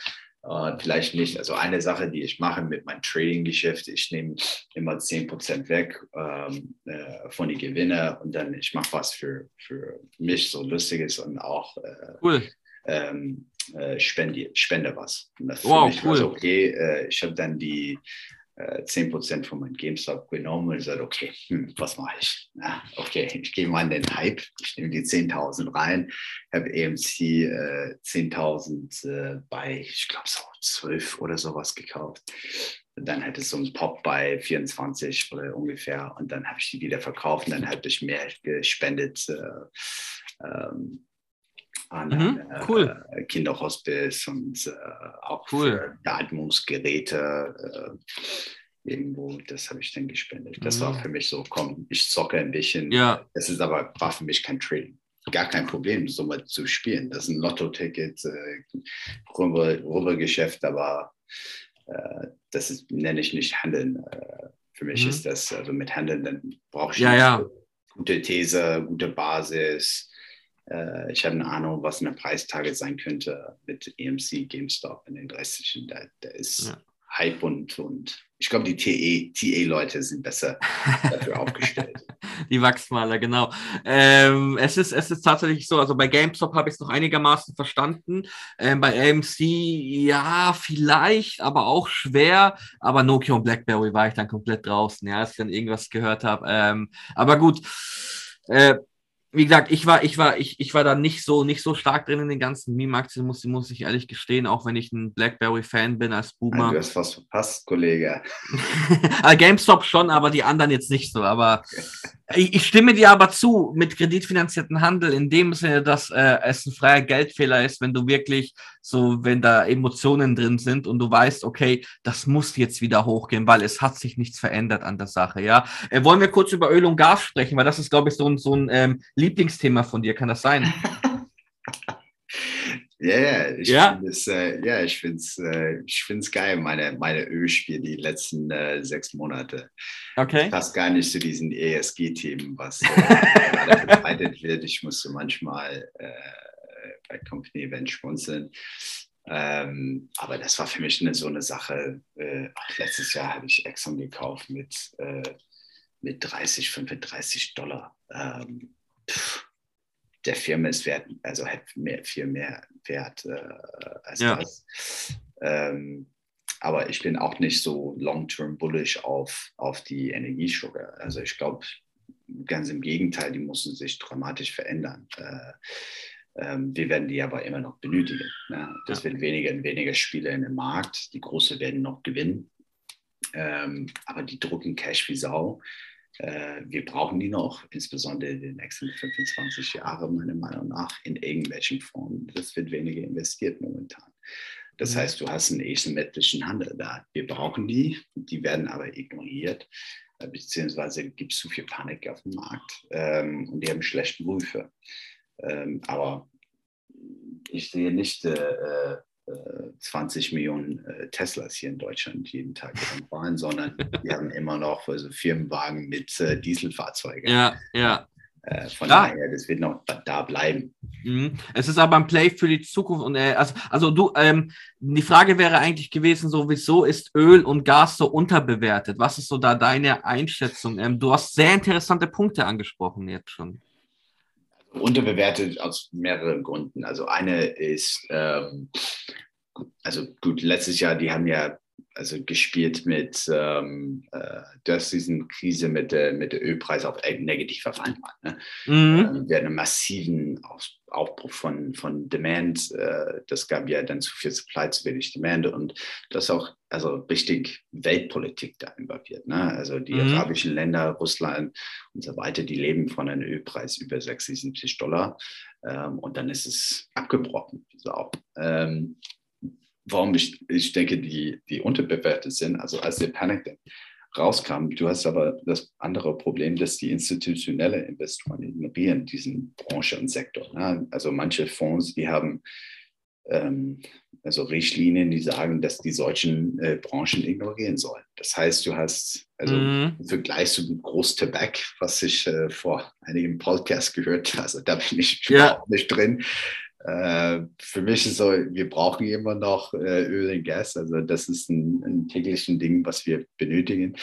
Und vielleicht nicht. Also eine Sache, die ich mache mit meinem Trading-Geschäft, ich nehme immer 10% weg ähm, äh, von den Gewinne und dann ich mache was für, für mich so Lustiges und auch äh, Cool. ähm, äh, spende, spende was. Und das Wow, cool. okay, äh, ich habe dann die äh, 10% von meinem GameStop genommen. Und gesagt, okay, hm, was mache ich? Na, okay, ich gehe mal in den Hype, ich nehme die 10.000 rein, habe AMC äh, 10.000 äh, bei, ich glaube, so 12 oder sowas gekauft. Und dann hatte es so einen Pop bei 24 oder ungefähr. Und dann habe ich die wieder verkauft. Und dann habe ich mehr gespendet äh, ähm, an, Mhm, cool. äh, Kinderhospice und äh, auch Cool. Beatmungsgeräte äh, irgendwo. Das habe ich dann gespendet. Das war Mhm. für mich so, komm, ich zocke ein bisschen. Ja. Das ist aber, war für mich kein Trading. Gar kein Problem, so mal zu spielen. Das ist ein Lotto-Ticket, äh, rüber, rüber Geschäft, aber äh, das ist, nenne ich nicht Handeln. Äh, für mich Mhm. ist das, also mit Handeln, dann brauche ich Ja, eine ja. gute These, gute Basis. Äh, ich habe eine Ahnung, was eine Preistarget sein könnte mit EMC, GameStop in den restlichen. Da, da ist Ja. Hype und, und ich glaube, die TE, TA-Leute sind besser dafür aufgestellt. Die Wachsmaler, genau. Ähm, es, ist, es ist tatsächlich so, also bei GameStop habe ich es noch einigermaßen verstanden. Ähm, bei AMC, ja, vielleicht, aber auch schwer. Aber Nokia und BlackBerry war ich dann komplett draußen, ja, als ich dann irgendwas gehört habe. Ähm, aber gut. Äh, wie gesagt, ich war, ich war, ich, ich war da nicht so, nicht so stark drin in den ganzen Meme-Aktien, muss, muss ich ehrlich gestehen, auch wenn ich ein BlackBerry-Fan bin als Boomer. Du hast was verpasst, Kollege. also GameStop schon, aber die anderen jetzt nicht so. Aber ich, stimme dir aber zu, mit kreditfinanzierten Handel in dem Sinne, dass äh, es ein freier Geldfehler ist, wenn du wirklich so, wenn da Emotionen drin sind und du weißt, okay, das muss jetzt wieder hochgehen, weil es hat sich nichts verändert an der Sache, ja. Äh, wollen wir kurz über Öl und Gas sprechen, weil das ist, glaube ich, so ein, so ein ähm, Lieblingsthema von dir, kann das sein? Ja, ja, ich Ja? finde es äh, ja, ich find's, äh, ich find's geil, meine, meine Ölspiele die letzten äh, sechs Monate. Okay. Passt gar nicht zu diesen ESG-Themen, was äh, gerade verbreitet wird. Ich musste manchmal äh, bei Company Event schmunzeln. Ähm, aber das war für mich eine, so eine Sache. Äh, ach, letztes Jahr habe ich Exxon gekauft mit, äh, mit 30, 35 Dollar. Ähm, pff, der Firma ist wert, also hat mehr, viel mehr Wert äh, als Ja. das. Ähm, aber ich bin auch nicht so long-term bullish auf, auf die Energieschugger. Also ich glaube, ganz im Gegenteil, die müssen sich dramatisch verändern. Äh, ähm, wir werden die aber immer noch benötigen. Ne? Das Ja. wird weniger und weniger Spieler in dem Markt. Die Große werden noch gewinnen. Ähm, aber die drucken Cash wie Sau. Äh, wir brauchen die noch, insbesondere in den nächsten 25 Jahren, meiner Meinung nach, in irgendwelchen Formen. Das wird weniger investiert momentan. Das Mhm. heißt, du hast einen asymmetrischen Handel da. Wir brauchen die, die werden aber ignoriert, äh, beziehungsweise gibt es zu viel Panik auf dem Markt ähm, und die haben schlechten Rufe. Ähm, aber ich sehe nicht äh, äh, 20 Millionen äh, Teslas hier in Deutschland jeden Tag fahren, sondern wir haben immer noch also Firmenwagen mit äh, Dieselfahrzeugen. Ja, ja. Äh, von Ja. daher, das wird noch da- bleiben. Mhm. Es ist aber ein Play für die Zukunft und äh, also, also du, ähm, die Frage wäre eigentlich gewesen, so wieso ist Öl und Gas so unterbewertet? Was ist so da deine Einschätzung? Ähm, du hast sehr interessante Punkte angesprochen jetzt schon. Unterbewertet aus mehreren Gründen. Also eine ist, ähm, also gut, letztes Jahr, die haben ja also gespielt mit, ähm, äh, dass diesen Krise mit der, mit der Ölpreis auf negativ verfallen war. Ne? Mhm. Ähm, wir hatten einen massiven Auf, Aufbruch von, von Demand. Äh, das gab ja dann zu viel Supply, zu wenig Demand. Und das auch also richtig Weltpolitik da involviert. Ne? Also die Mhm. arabischen Länder, Russland und so weiter, die leben von einem Ölpreis über 60, 70 Dollar. Ähm, und dann ist es abgebrochen. So. Ähm, warum ich, ich denke, die, die unterbewertet sind. Also als der Panic rauskam, du hast aber das andere Problem, dass die institutionelle Investoren ignorieren diesen Branche und Sektor. Ne? Also manche Fonds, die haben ähm, also Richtlinien, die sagen, dass die solchen äh, Branchen ignorieren sollen. Das heißt, du hast, also mhm. im Vergleich zu Großtabak, was ich äh, vor einigen Podcasts gehört habe, also da bin ich ja. überhaupt nicht drin. Äh, für mich ist so, wir brauchen immer noch äh, Öl und Gas. Also das ist ein, ein tägliches Ding, was wir benötigen.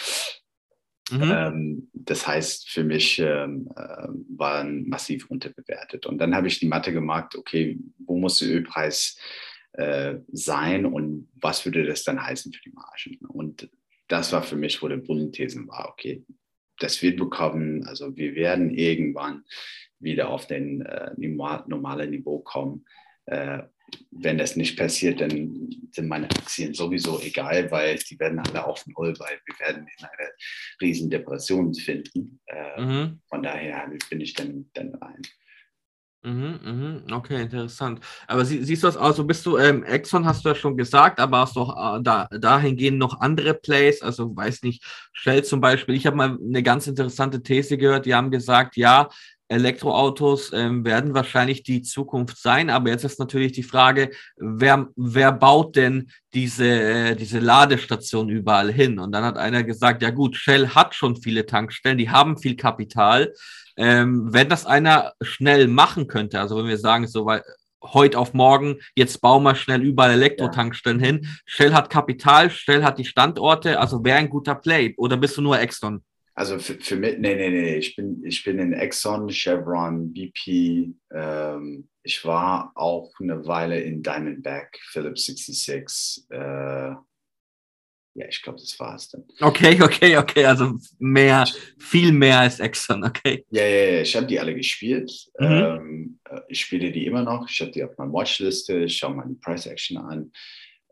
Mhm. Ähm, das heißt, für mich ähm, äh, waren massiv unterbewertet. Und dann habe ich die Mathe gemacht, okay, wo muss der Ölpreis äh, sein und was würde das dann heißen für die Margen? Und das war für mich, wo der Bullenthesen war, okay, das wird bekommen, also wir werden irgendwann wieder auf den äh, normalen Niveau kommen. Äh, wenn das nicht passiert, dann sind meine Aktien sowieso egal, weil die werden alle auf Null, weil wir werden in eine riesen Depression finden. Äh, mhm. Von daher bin ich dann, dann rein. Mhm, mhm, okay, interessant. Aber sie, siehst du das also, bist du, ähm, Exxon hast du ja schon gesagt, aber hast du auch äh, da, dahingehend noch andere Plays, also weiß nicht, Shell zum Beispiel. Ich habe mal eine ganz interessante These gehört, die haben gesagt, ja, Elektroautos ähm, werden wahrscheinlich die Zukunft sein, aber jetzt ist natürlich die Frage, wer, wer baut denn diese, äh, diese Ladestation überall hin? Und dann hat einer gesagt, ja gut, Shell hat schon viele Tankstellen, die haben viel Kapital. Ähm, wenn das einer schnell machen könnte, also wenn wir sagen, so weil heute auf morgen, jetzt bauen wir schnell überall Elektrotankstellen ja. hin. Shell hat Kapital, Shell hat die Standorte, also wäre ein guter Play. Oder bist du nur Exxon? Also für, für mich, nee, nee, nee, ich bin, ich bin in Exxon, Chevron, BP. Ähm, ich war auch eine Weile in Diamondback, Phillips 66. Äh, ja, ich glaube, das war es dann. Okay, okay, okay, also mehr, viel mehr als Exxon, okay. Ja, ja, ja, ich habe die alle gespielt. Mhm. Ähm, äh, ich spiele die immer noch. Ich habe die auf meiner Watchliste. Ich schaue mal die Price Action an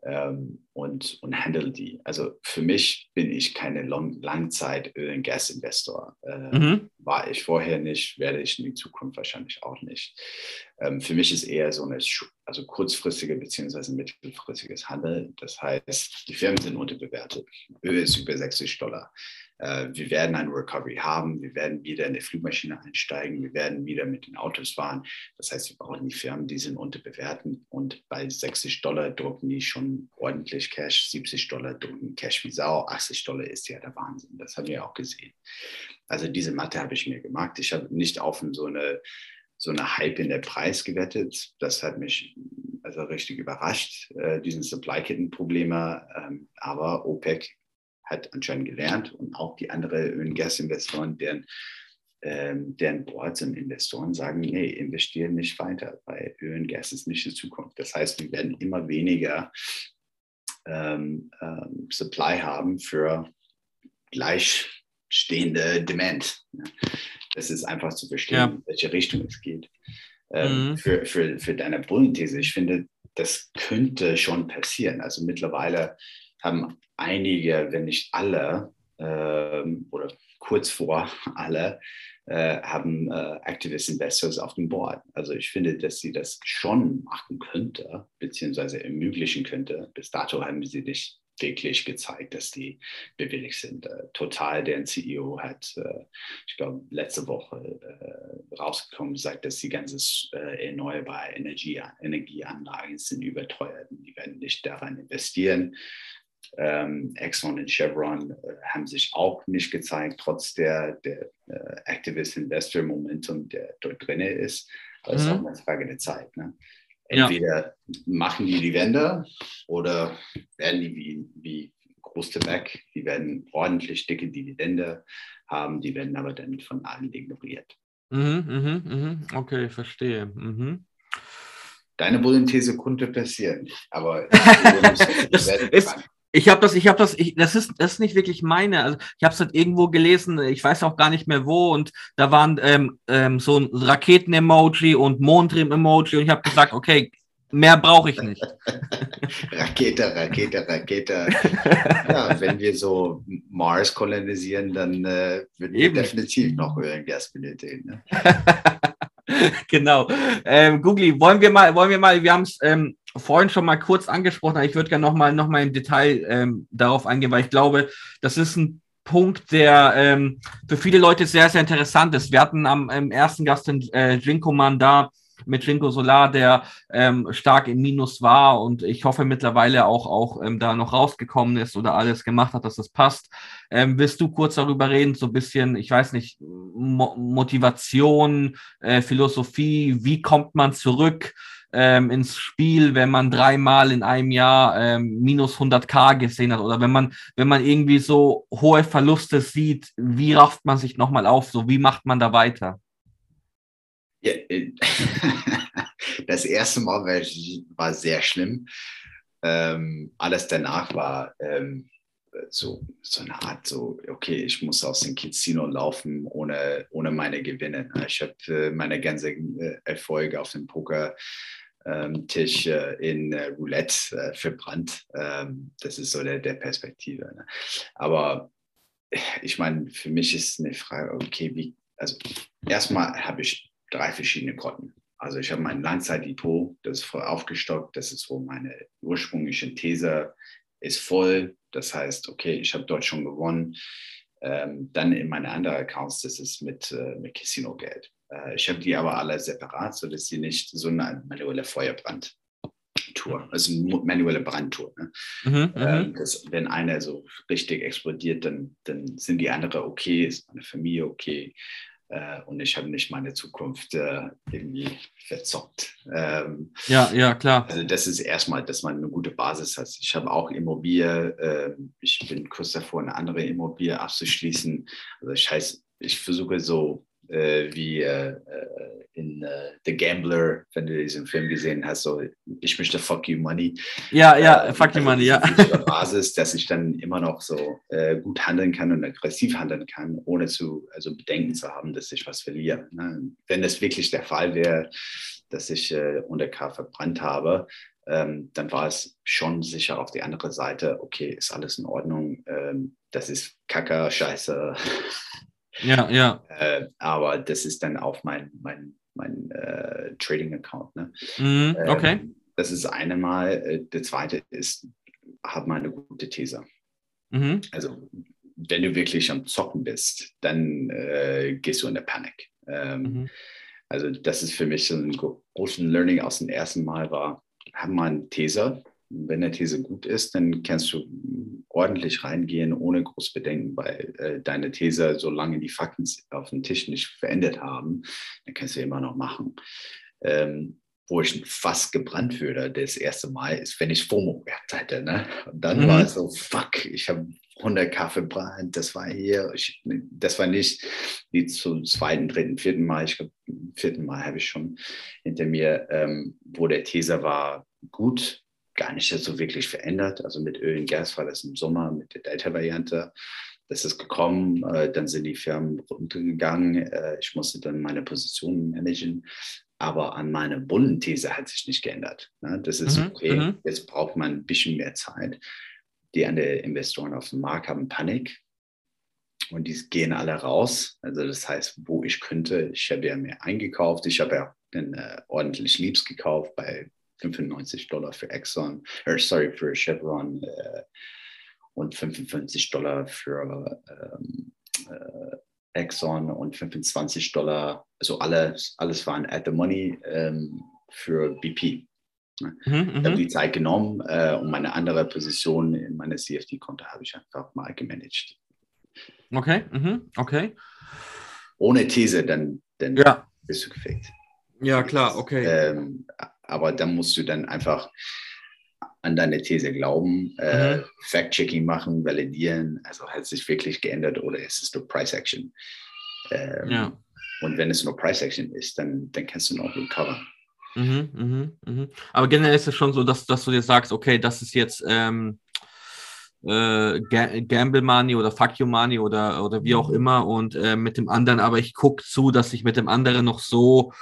ähm, und, und handle die. Also für mich bin ich keine Long Langzeit-Öl- und Gas-Investor. Äh, mhm. War ich vorher nicht, werde ich in die Zukunft wahrscheinlich auch nicht. Ähm, für mich ist eher so eine also kurzfristige bzw. mittelfristiges Handel. Das heißt, die Firmen sind unterbewertet. Öl ist über 60 Dollar. Äh, wir werden eine Recovery haben, wir werden wieder in die Flugmaschine einsteigen, wir werden wieder mit den Autos fahren. Das heißt, wir brauchen die Firmen, die sind unterbewerten und bei 60 Dollar drucken die schon ordentlich Cash, 70 Dollar drucken Cash wie Sau, 80 Dollar ist ja der Wahnsinn. Das haben wir auch gesehen. Also diese Mathe habe ich mir gemacht. Ich habe nicht auf so eine so eine Hype in der Preis gewettet. Das hat mich also richtig überrascht, äh, diesen Supply-Kitten-Probleme. Ähm, aber OPEC hat anscheinend gelernt und auch die anderen Öl- und Gasinvestoren, deren, ähm, deren Boards und Investoren sagen, nee, investieren nicht weiter, weil Öl und Gas ist nicht die Zukunft. Das heißt, wir werden immer weniger ähm, ähm, Supply haben für gleichstehende Demand. Das ist einfach zu verstehen, ja. in welche Richtung es geht. Ähm, mhm. für, für, für deine Bullenthese, ich finde, das könnte schon passieren. Also mittlerweile haben einige, wenn nicht alle, ähm, oder kurz vor alle, äh, haben äh, Activist Investors auf dem Board. Also ich finde, dass sie das schon machen könnte, beziehungsweise ermöglichen könnte. Bis dato haben sie nicht wirklich gezeigt, dass die bewilligt sind. Äh, Total, deren CEO hat, äh, ich glaube, letzte Woche äh, rausgekommen, sagt, dass die ganzen äh, erneuerbare Energie, Energieanlagen sind überteuert. Die werden nicht daran investieren. Ähm, Exxon und Chevron äh, haben sich auch nicht gezeigt, trotz der, der äh, Activist Investor Momentum, der dort drin ist. Das ist mhm. auch eine Frage der Zeit. Ne? Entweder ja. machen die die Wende oder werden die wie, wie Großtebeck, die werden ordentlich dicke Dividende haben, die werden aber dann von allen ignoriert. Mhm, mhm, mhm. Okay, verstehe. Mhm. Deine Bullenthese konnte passieren, aber das ist, ich habe das, ich habe das, ich, das ist, das ist nicht wirklich meine. Also ich habe es halt irgendwo gelesen, ich weiß auch gar nicht mehr wo, und da waren ähm, ähm, so ein Raketen-Emoji und Mondrim-Emoji, und ich habe gesagt, okay, mehr brauche ich nicht. Rakete, Rakete, Rakete. ja, wenn wir so Mars kolonisieren, dann äh, würden wir Eben. definitiv noch Öl und Gas benötigen. Ne? genau. Ähm, Googly, wollen wir mal, wollen wir mal, wir haben es ähm, vorhin schon mal kurz angesprochen, aber ich würde gerne nochmal noch mal im Detail ähm, darauf eingehen, weil ich glaube, das ist ein Punkt, der ähm, für viele Leute sehr, sehr interessant ist. Wir hatten am ersten Gast den äh, Jinko da mit Jinko Solar, der ähm, stark im Minus war und ich hoffe mittlerweile auch, auch ähm, da noch rausgekommen ist oder alles gemacht hat, dass das passt. Ähm, willst du kurz darüber reden, so ein bisschen, ich weiß nicht, Mo Motivation, äh, Philosophie, wie kommt man zurück? ähm, ins Spiel, wenn man dreimal in einem Jahr ähm, minus 100k gesehen hat oder wenn man, wenn man irgendwie so hohe Verluste sieht, wie rafft man sich nochmal auf? So, wie macht man da weiter? Ja, äh, das erste Mal war, war sehr schlimm. Ähm, alles danach war ähm, so, so eine Art, so, okay, ich muss aus dem Casino laufen ohne, ohne meine Gewinne. Ich habe äh, meine ganze äh, Erfolge auf dem Poker ähm, äh, in Roulette verbrannt. Ähm, das ist so der, der Perspektive. Ne? Aber ich meine, für mich ist eine Frage, okay, wie, also erstmal habe ich drei verschiedene Konten. Also ich habe mein Langzeitdepot, das ist voll aufgestockt, das ist wo meine ursprüngliche These ist voll. Das heißt, okay, ich habe dort schon gewonnen. Ähm, dann in meine anderen Accounts, das ist mit, äh, mit Casino-Geld. Äh, ich habe die aber alle separat, sodass sie nicht so eine manuelle Feuerbrand Tour, also manuelle Brandtour. Ne? Mhm, mhm, ähm, das, wenn einer so richtig explodiert, dann, dann sind die anderen okay, ist meine Familie okay äh, und ich habe nicht meine Zukunft äh, irgendwie verzockt. Ähm, ja, ja, klar. Also das ist erstmal, dass man eine gute Basis hat. Ich habe auch Immobilie, äh, ich bin kurz davor, eine andere Immobilie abzuschließen. Also ich heißt, ich versuche so äh, wie äh, äh, in äh, The Gambler, wenn du diesen Film gesehen hast, so ich möchte Fuck You Money. Ja, ja, äh, Fuck You also Money, ja. Basis, dass ich dann immer noch so äh, gut handeln kann und aggressiv handeln kann, ohne zu, also Bedenken zu haben, dass ich was verliere. Ne? Wenn das wirklich der Fall wäre, dass ich unter K verbrannt habe, ähm, dann war es schon sicher auf die andere Seite, okay, ist alles in Ordnung, ähm, das ist Kacker, Scheiße, ja, ja. Äh, aber das ist dann auf mein, mein, mein äh, Trading-Account. Ne? Ähm, okay. Ähm, das ist eine Mal. Äh, der zweite ist, hab mal eine gute These. Mhm. Also, wenn du wirklich am Zocken bist, dann äh, gehst du in der Panik. Ähm, mhm. Also, das ist für mich so ein großes Learning aus dem ersten Mal war, hab mal eine These wenn der These gut ist, dann kannst du ordentlich reingehen, ohne groß Bedenken, weil äh, deine These, solange die Fakten auf dem Tisch nicht verändert haben, dann kannst du immer noch machen. Ähm, wo ich fast gebrannt würde, das erste Mal, ist, wenn ich FOMO gehabt hätte. Ne? Und dann mhm. war es so, fuck, ich habe 100 Kaffee verbrannt, das war hier, ich, das war nicht wie zum zweiten, dritten, vierten Mal, ich glaube, vierten Mal habe ich schon hinter mir, ähm, wo der These war, gut, gar nicht so wirklich verändert. Also mit Öl und Gas war das im Sommer mit der Delta-Variante. Das ist gekommen, äh, dann sind die Firmen runtergegangen. Äh, ich musste dann meine Positionen managen. Aber an meiner Bullenthese hat sich nicht geändert. Ne? Das ist mhm, okay. Mhm. Jetzt braucht man ein bisschen mehr Zeit. Die anderen Investoren auf dem Markt haben Panik und die gehen alle raus. Also das heißt, wo ich könnte, ich habe ja mehr eingekauft. Ich habe ja dann, äh, ordentlich Liebs gekauft bei 95 Dollar für Exxon, or sorry, für Chevron äh, und 55 Dollar für ähm, äh, Exxon und 25 Dollar, also alles, alles waren at the money ähm, für BP. Ne? Mhm, ich habe mhm. die Zeit genommen äh, und meine andere Position in meiner CFD-Konto habe ich einfach mal gemanagt. Okay, mhm, okay. Ohne These, dann, dann ja. bist du gefickt. Ja, klar, okay. Ähm, aber dann musst du dann einfach an deine These glauben, äh, mhm. Fact-Checking machen, validieren. Also hat sich wirklich geändert oder ist es nur Price Action? Ähm, ja. Und wenn es nur Price Action ist, dann, dann kannst du noch recovern. Mhm, mhm, mhm. Aber generell ist es schon so, dass, dass du dir sagst, okay, das ist jetzt ähm, äh, Gamble Money oder Fuck You Money oder, oder wie auch mhm. immer und äh, mit dem anderen, aber ich gucke zu, dass ich mit dem anderen noch so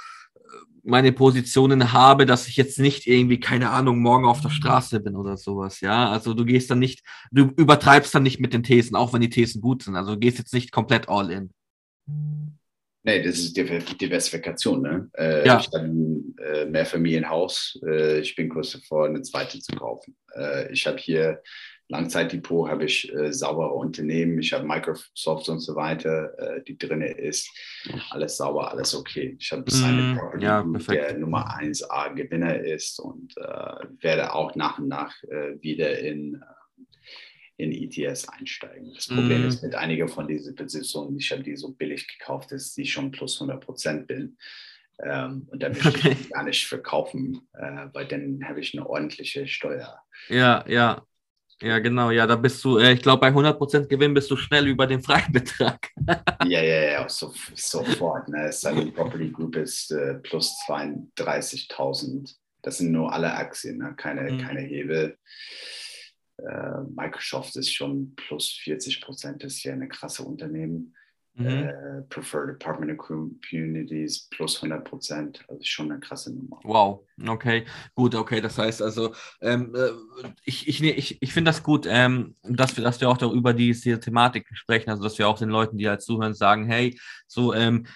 meine Positionen habe, dass ich jetzt nicht irgendwie, keine Ahnung, morgen auf der Straße bin oder sowas, ja. Also du gehst dann nicht, du übertreibst dann nicht mit den Thesen, auch wenn die Thesen gut sind. Also du gehst jetzt nicht komplett all in. Nee, das ist Diversifikation. Ne? Äh, ja. Ich habe ein äh, Mehrfamilienhaus. Äh, ich bin kurz davor, eine zweite zu kaufen. Äh, ich habe hier Langzeitdepot, habe ich äh, saubere Unternehmen. Ich habe Microsoft und so weiter, äh, die drin ist. Alles sauber, alles okay. Ich habe mm, Property, ja, der Nummer 1A Gewinner ist und werde auch nach und nach wieder in in ETS einsteigen. Das Problem mm. ist mit einigen von diesen Positionen, ich habe die so billig gekauft, dass ich schon plus 100 Prozent bin. Ähm, und da möchte okay. ich gar nicht verkaufen, äh, weil dann habe ich eine ordentliche Steuer. Ja, ja. Ja, genau, ja, da bist du, äh, ich glaube, bei 100% Gewinn bist du schnell über den Freibetrag. ja, ja, ja, so, sofort. Ne? Silent Property Group ist äh, plus 32.000. Das sind nur alle Aktien, ne? keine, mhm. keine Hebel äh, Microsoft ist schon plus 40 Prozent, ist ja eine krasse Unternehmen. Mhm. Äh, Preferred Department of Communities plus 100 Prozent, also schon eine krasse Nummer. Wow, okay, gut, okay, das heißt also, ähm, äh, ich, ich, ich, ich finde das gut, ähm, dass, wir, dass wir auch darüber diese Thematik sprechen, also dass wir auch den Leuten, die halt zuhören, sagen, hey, so ähm,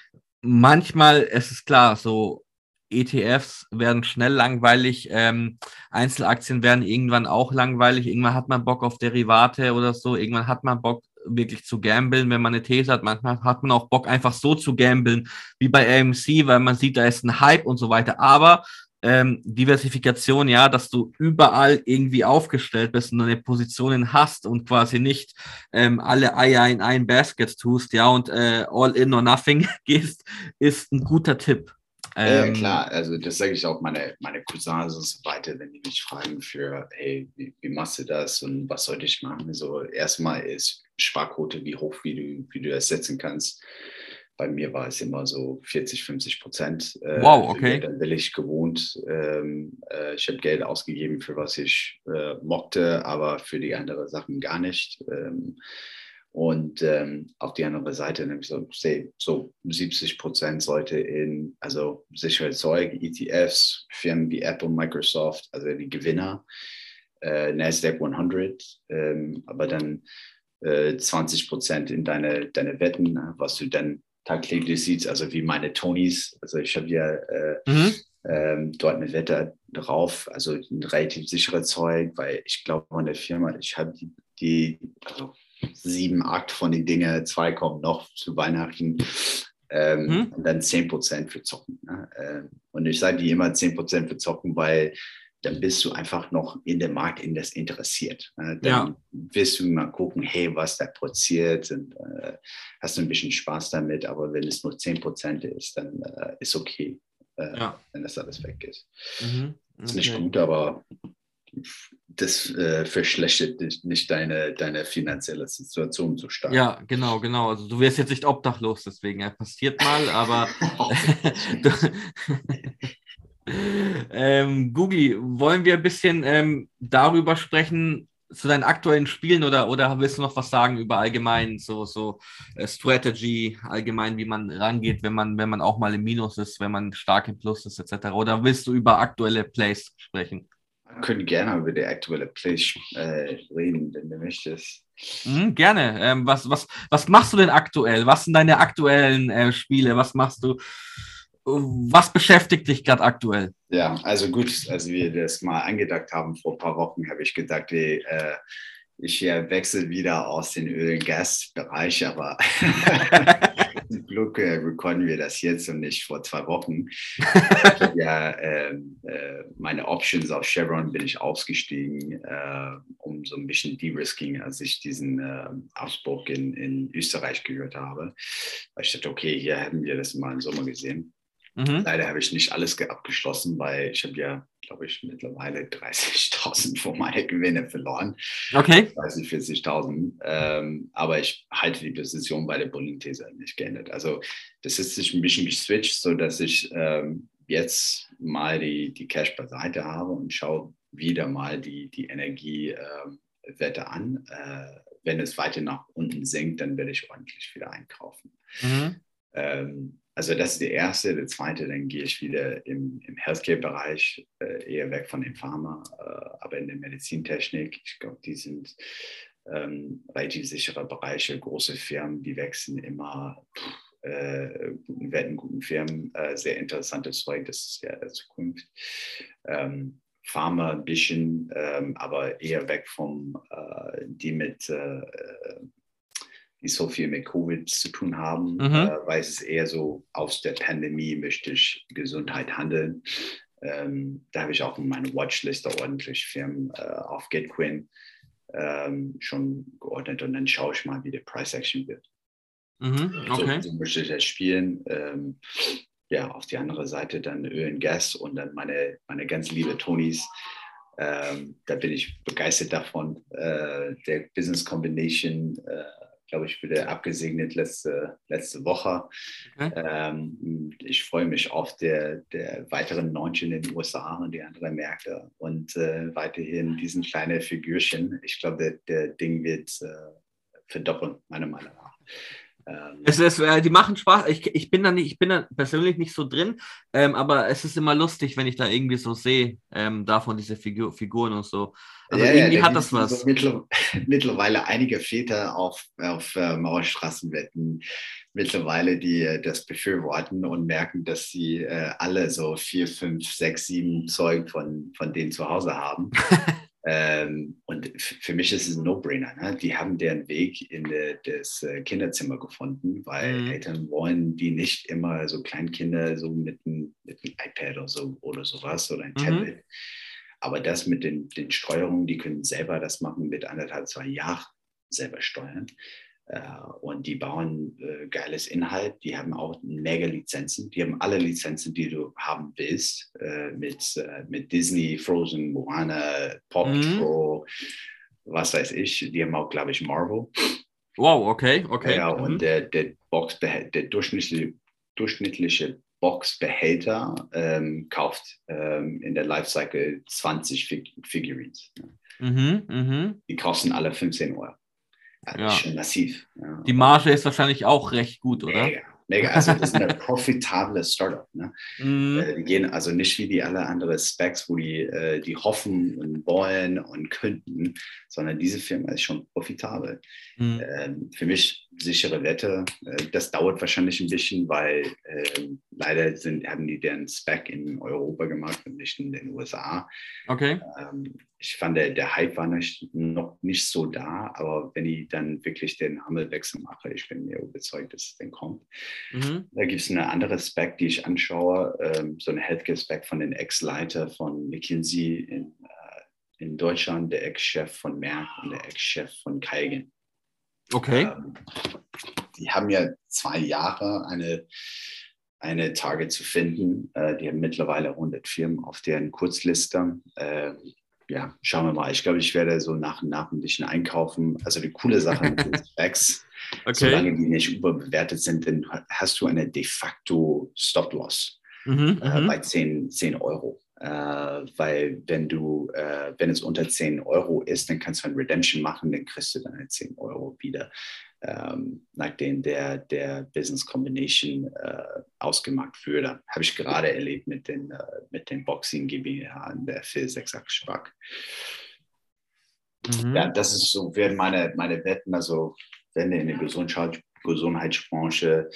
manchmal, es ist klar, so ETFs werden schnell langweilig, ähm, Einzelaktien werden irgendwann auch langweilig, irgendwann hat man Bock auf Derivate oder so, irgendwann hat man Bock wirklich zu gambeln, wenn man eine These hat, manchmal hat man auch Bock einfach so zu gambeln, wie bei AMC, weil man sieht, da ist ein Hype und so weiter, aber ähm, Diversifikation, ja, dass du überall irgendwie aufgestellt bist und deine Positionen hast und quasi nicht ähm, alle Eier in ein Basket tust, ja, und äh, all in or nothing gehst, ist ein guter Tipp. Ähm, ja, klar, also das sage ich auch meine, meine Cousins und so weiter, wenn die mich fragen für, hey, wie, wie machst du das und was sollte ich machen? So, erstmal ist Sparquote, wie hoch, wie du, wie du das setzen kannst. Bei mir war es immer so 40, 50 Prozent. Äh, wow, okay. Dann will ich gewohnt. Ähm, äh, ich habe Geld ausgegeben, für was ich äh, mochte, aber für die anderen Sachen gar nicht. Ähm, und ähm, auf die andere Seite nämlich so, so 70 Prozent sollte in also sichere Zeug, ETFs, Firmen wie Apple, Microsoft, also die Gewinner, äh, Nasdaq 100, ähm, aber dann äh, 20 Prozent in deine, deine Wetten, was du dann tagtäglich siehst, also wie meine Tonys. Also ich habe ja äh, mhm. ähm, dort eine Wette drauf, also ein relativ sicheres Zeug, weil ich glaube an der Firma, ich habe die, die also sieben, acht von den Dingen, zwei kommen noch zu Weihnachten. Ähm, hm? Und dann 10% für Zocken. Ne? Ähm, und ich sage dir immer 10% für Zocken, weil dann bist du einfach noch in dem Markt in das interessiert. Ne? Dann ja. wirst du mal gucken, hey, was da passiert und äh, hast du ein bisschen Spaß damit, aber wenn es nur 10% ist, dann äh, ist okay, äh, ja. wenn das alles weg ist. Mhm. Okay. Ist nicht gut, aber das äh, verschlechtert nicht, nicht deine, deine finanzielle Situation so stark. Ja, genau, genau. Also du wirst jetzt nicht obdachlos, deswegen ja, passiert mal, aber ähm, Google, wollen wir ein bisschen ähm, darüber sprechen, zu deinen aktuellen Spielen oder, oder willst du noch was sagen über allgemein so, so äh, Strategy, allgemein, wie man rangeht, wenn man, wenn man auch mal im Minus ist, wenn man stark im Plus ist, etc. Oder willst du über aktuelle Plays sprechen? Wir können gerne über die aktuelle Play äh, reden, wenn du möchtest. Mhm, gerne. Ähm, was, was, was machst du denn aktuell? Was sind deine aktuellen äh, Spiele? Was machst du? Was beschäftigt dich gerade aktuell? Ja, also gut, als wir das mal angedacht haben vor ein paar Wochen, habe ich gedacht, ey, äh, ich wechsle wieder aus dem Öl- und Gasbereich, aber zum Glück äh, recorden wir das jetzt und nicht vor zwei Wochen. ja, äh, äh, meine Options auf Chevron bin ich ausgestiegen, äh, um so ein bisschen de-risking, als ich diesen äh, Ausbruch in, in Österreich gehört habe. Weil ich dachte, okay, hier hätten wir das mal im Sommer gesehen. Mhm. Leider habe ich nicht alles abgeschlossen, weil ich habe ja, glaube ich, mittlerweile 30.000 von meinen Gewinne verloren. Okay. 30, 40.000. Ähm, aber ich halte die Position bei der Bullenthese nicht geändert. Also das ist sich ein bisschen geswitcht, sodass ich ähm, jetzt mal die, die Cash beiseite habe und schaue wieder mal die, die Energiewette ähm, an. Äh, wenn es weiter nach unten sinkt, dann werde ich ordentlich wieder einkaufen. Mhm. Ähm, also das ist der erste. Der zweite, dann gehe ich wieder im, im Healthcare-Bereich, äh, eher weg von dem Pharma, äh, aber in der Medizintechnik. Ich glaube, die sind ähm, relativ sichere Bereiche, große Firmen, die wechseln immer äh, guten Wetten, guten Firmen, äh, sehr interessantes Zeug, das ist ja der Zukunft. Ähm, Pharma ein bisschen, ähm, aber eher weg vom, äh, die mit, äh, die so viel mit Covid zu tun haben, Mhm. äh, weil es eher so, aus der Pandemie möchte ich Gesundheit handeln. Ähm, da habe ich auch in meine Watchliste ordentlich Firmen äh, auf GetQuinn ähm, schon geordnet und dann schaue ich mal, wie der Price Action wird. Mhm. Okay. So, so möchte ich das spielen. Ähm, ja, auf die andere Seite dann Öl und Gas und dann meine, meine ganz liebe Tonys. Ähm, da bin ich begeistert davon. Äh, der Business Combination, äh, glaube ich, wurde abgesegnet letzte, letzte Woche. Okay. Ähm, ich freue mich auf der, der weiteren Launch in den USA und die anderen Märkte und äh, weiterhin diesen kleinen Figürchen. Ich glaube, der, der Ding wird äh, verdoppeln, meiner Meinung nach. Ähm, Es ist, äh, die machen Spaß. Ich, ich bin da nicht, ich bin da persönlich nicht so drin, ähm, aber es ist immer lustig, wenn ich da irgendwie so sehe, ähm, davon diese Figur, Figuren und so. Also Ja, ja, irgendwie da hat das was. so mittler- mittlerweile einige Väter auf, auf äh, Mauerstraßenwetten mittlerweile, die äh, das befürworten und merken, dass sie äh, alle so vier, fünf, sechs, sieben Zeug von, von denen zu Hause haben. ähm, und für mich ist es ein No-Brainer. Ne? Die haben deren Weg in de, das äh, Kinderzimmer gefunden, weil Mhm. Eltern wollen die nicht immer so Kleinkinder so mit einem, mit einem iPad oder, so, oder sowas oder ein Mhm. Tablet. Aber das mit den, den Steuerungen, die können selber das machen mit anderthalb, zwei Jahren selber steuern. Äh, und die bauen äh, geiles Inhalt. Die haben auch mega Lizenzen. Die haben alle Lizenzen, die du haben willst. Äh, mit, äh, mit Disney, Frozen, Moana, Paw Mhm. Patrol, was weiß ich. Die haben auch, glaube ich, Marvel. Wow, okay, okay. Ja, Mhm. und der, der, Boxbehält- der durchschnittliche, durchschnittliche Boxbehälter ähm, kauft ähm, in der Lifecycle 20 Fig Figurines. Mhm, mhm. Die kosten alle 15 Euro. Das Ja. schon massiv. Ja. Die Marge ist wahrscheinlich auch recht gut, oder? Mega, mega. Also das ist eine profitable Startup. Ne? Mhm. Äh, die gehen also nicht wie die alle anderen Specs, wo die, äh, die hoffen und wollen und könnten, sondern diese Firma ist schon profitabel. Ähm, für mich sichere Wette. Äh, das dauert wahrscheinlich ein bisschen, weil ähm, leider sind, haben die deren Spec in Europa gemacht und nicht in den USA. Okay. Ähm, ich fand, der, der Hype war nicht, noch nicht so da, aber wenn ich dann wirklich den Hammelwechsel mache, ich bin mir überzeugt, dass es dann kommt. Mhm. Da gibt es eine andere Spec, die ich anschaue, ähm, so eine Healthcare-Spec von den Ex-Leiter von McKinsey in, äh, in Deutschland, der Ex-Chef von Merck und der Ex-Chef von Keigen. Okay. Ähm, die haben ja zwei Jahre eine, eine Target zu finden. Äh, die haben mittlerweile 100 Firmen auf deren Kurzliste. Ähm, ja, schauen wir mal. Ich glaube, ich werde so nach und nach ein bisschen einkaufen. Also die coole Sache mit den Specs, Okay. solange die nicht überbewertet sind, dann hast du eine de facto Stop-Loss Mhm, äh, mhm. bei 10, 10 Euro. Äh, weil wenn du, äh, wenn es unter 10 Euro ist, dann kannst du ein Redemption machen, dann kriegst du deine 10 Euro wieder, ähm, nachdem der, der Business Combination äh, ausgemacht würde. Habe ich gerade erlebt mit den, äh, mit den Boxing GmbH in der 468 Spark. Mhm. Ja, das ist so, werden meine, meine Wetten, also wenn in der Gesundheit, Gesundheitsbranche